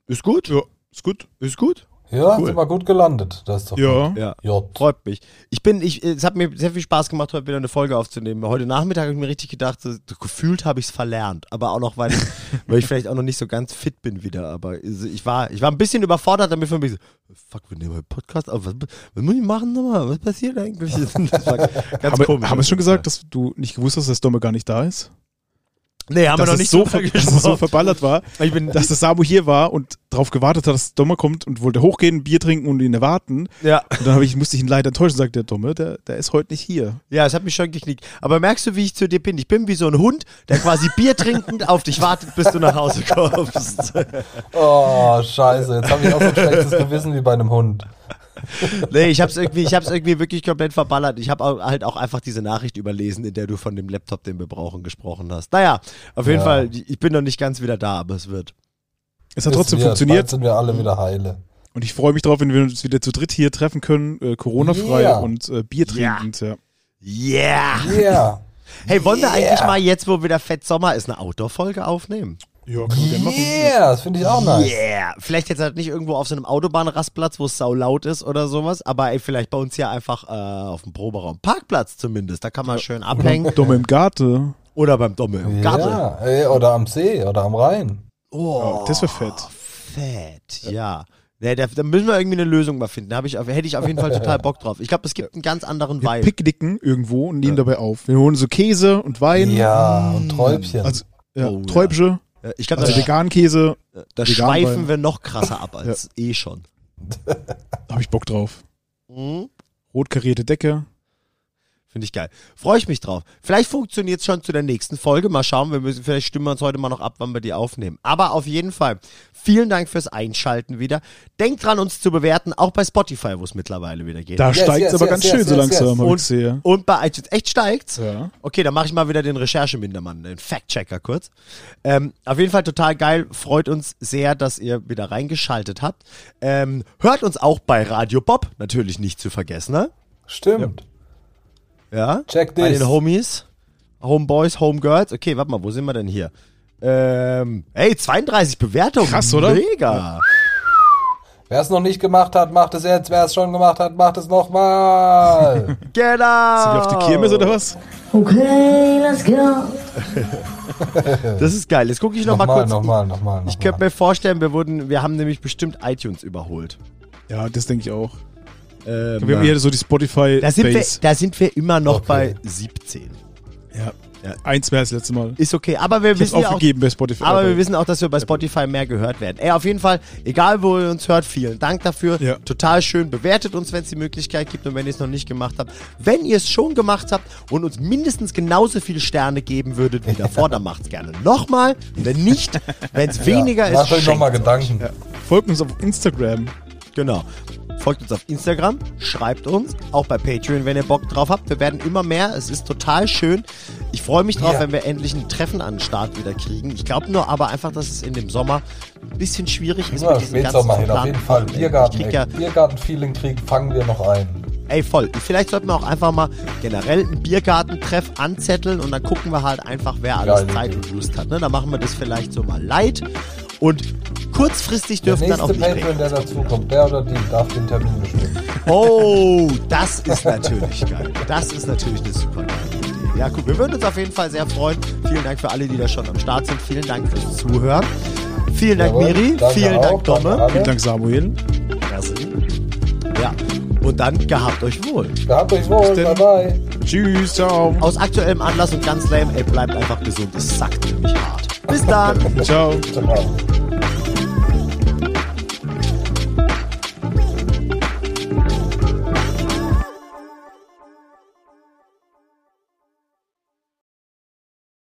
Ist gut? Ja, ist gut. Ist gut? Ja, Cool. sind wir gut gelandet. Das ist doch Ja. gut. Ja. J. Freut mich. Ich bin, ich, es hat mir sehr viel Spaß gemacht, heute wieder eine Folge aufzunehmen. Heute Nachmittag habe ich mir richtig gedacht, so, gefühlt habe ich es verlernt. Aber auch noch, weil ich, weil ich vielleicht auch noch nicht so ganz fit bin wieder. Aber ich war, ich war ein bisschen überfordert damit von mir so, fuck, wir nehmen heute Podcast auf. Was, was muss ich machen nochmal? Was passiert eigentlich? Das war ganz Haben, komisch. haben wir schon gesagt, dass du nicht gewusst hast, dass Domme gar nicht da ist? Nee, haben wir dass noch es nicht so, ver dass es so verballert war, Ich bin, dass das Samu hier war und darauf gewartet hat, dass Domme kommt und wollte hochgehen, Bier trinken und ihn erwarten. ja. Und dann hab ich, musste ich ihn leider enttäuschen und sagte, der Domme, der, der ist heute nicht hier. Ja, es hat mich schon geknickt. Aber merkst du, wie ich zu dir bin? Ich bin wie so ein Hund, der quasi Bier trinkend auf dich wartet, bis du nach Hause kommst. Oh, scheiße. Jetzt habe ich auch so ein schlechtes Gewissen wie bei einem Hund. nee, ich hab's irgendwie, ich hab's irgendwie wirklich komplett verballert. Ich habe halt auch einfach diese Nachricht überlesen, in der du von dem Laptop, den wir brauchen, gesprochen hast. Naja, auf jeden Ja. Fall, ich bin noch nicht ganz wieder da, aber es wird. Es hat Wissen trotzdem wir, funktioniert. Sind wir alle wieder heile. Und ich freue mich drauf, wenn wir uns wieder zu dritt hier treffen können, äh, Corona-frei Yeah. und äh, Bier trinkend. Ja. Yeah! Yeah. Hey, wollen wir eigentlich mal jetzt, wo wieder Fett Sommer ist, eine Outdoor-Folge aufnehmen? Ja, können wir. Yeah, das finde ich auch nice. Yeah! Vielleicht jetzt halt nicht irgendwo auf so einem Autobahnrastplatz, wo es sau laut ist oder sowas, aber ey, vielleicht bei uns hier einfach äh, auf dem Proberaum. Parkplatz zumindest, da kann man schön abhängen. Dumm im Garten. Oder beim Domme im Garten. Ja, ey, oder am See oder am Rhein. Oh, Das wäre fett. fett, ja. Ja, da, da müssen wir irgendwie eine Lösung mal finden. Da ich, hätte ich auf jeden Fall total Bock drauf. Ich glaube, es gibt einen ganz anderen Wir Vibe. picknicken irgendwo und nehmen dabei auf. Wir holen so Käse und Wein. Ja, und Träubchen. Also, ja, Oh, ja. Träubsche, Ja, Ich glaube, also da, veganen Käse. da vegan schweifen Wein. wir noch krasser ab als eh schon. Da habe ich Bock drauf. Mhm. Rot karierte Decke. Finde ich geil. Freue ich mich drauf. Vielleicht funktioniert es schon zu der nächsten Folge. Mal schauen, wir müssen, vielleicht stimmen wir uns heute mal noch ab, wann wir die aufnehmen. Aber auf jeden Fall, vielen Dank fürs Einschalten wieder. Denkt dran, uns zu bewerten, auch bei Spotify, wo es mittlerweile wieder geht. Da Yes, steigt yes, aber yes, ganz yes, schön so langsam, yes. hab ich Und, gesehen. und bei iTunes. Echt steigt's? Ja. Okay, dann mache ich mal wieder den Recherchemindermann, den Fact-Checker kurz. Ähm, auf jeden Fall total geil. Freut uns sehr, dass ihr wieder reingeschaltet habt. Ähm, hört uns auch bei Radio Bob, natürlich nicht zu vergessen, ne? Stimmt. Ja. Check Bei this. den Homies. Homeboys, Homegirls. Okay, warte mal, wo sind wir denn hier? Ähm, ey, 32 Bewertungen. Krass, oder? Mega. Wer es noch nicht gemacht hat, macht es jetzt. Wer es schon gemacht hat, macht es nochmal. Genau. Sind wir auf die Kirmes oder was? Okay, let's go. Das ist geil. Jetzt gucke ich noch mal nochmal, kurz. nochmal, nochmal. Ich könnte mir vorstellen, wir wurden, wir haben nämlich bestimmt iTunes überholt. Ja, das denke ich auch. Ähm, Wir haben hier so die Spotify da, sind wir, da sind wir immer noch Okay. bei 17. Ja. Ja. Eins wäre das letzte Mal. Ist okay, aber wir Ich wissen ja auch, aufgegeben bei Spotify. aber wir wissen auch, dass wir bei Spotify mehr gehört werden. Ey, auf jeden Fall, egal wo ihr uns hört, vielen Dank dafür. Ja. Total schön. Bewertet uns, wenn es die Möglichkeit gibt und wenn ihr es noch nicht gemacht habt. Wenn ihr es schon gemacht habt und uns mindestens genauso viele Sterne geben würdet wie davor, dann macht's gerne nochmal. Wenn nicht, wenn es weniger Macht ist, euch nochmal. Gedanken. Folgt uns auf Instagram. Genau. Folgt uns auf Instagram, schreibt uns, auch bei Patreon, wenn ihr Bock drauf habt. Wir werden immer mehr. Es ist total schön. Ich freue mich drauf, Ja. wenn wir endlich ein Treffen an den Start wieder kriegen. Ich glaube nur aber einfach, dass es in dem Sommer ein bisschen schwierig ist Ja, mit diesen ganzen Spätsommer hin, auf jeden Fall. Biergarten, Ich ja, Biergarten-Feeling kriegen, fangen wir noch ein. ey, voll. Vielleicht sollten wir auch einfach mal generell einen Biergartentreff anzetteln und dann gucken wir halt einfach, wer alles Geile Zeit und Lust hat. Ne? Dann machen wir das vielleicht so mal light und kurzfristig Der dürfen dann auch nächste nicht Patreon, der dazukommt, der oder die, darf den Termin bestimmen. Oh, das ist natürlich geil. Das ist natürlich eine super geile Idee. Ja, gut, wir würden uns auf jeden Fall sehr freuen. Vielen Dank für alle, die da schon am Start sind. Vielen Dank fürs Zuhören. Vielen Dank, Jawohl, Miri. Vielen auch, Dank, Domme. Vielen Dank, Samuel. Ja, und dann gehabt euch wohl. Gehabt euch wohl, bye bye. Tschüss, ciao. Aus aktuellem Anlass und ganz lame, ey, bleibt einfach gesund. Es sackt nämlich hart. Bis dann. Ciao. Ciao.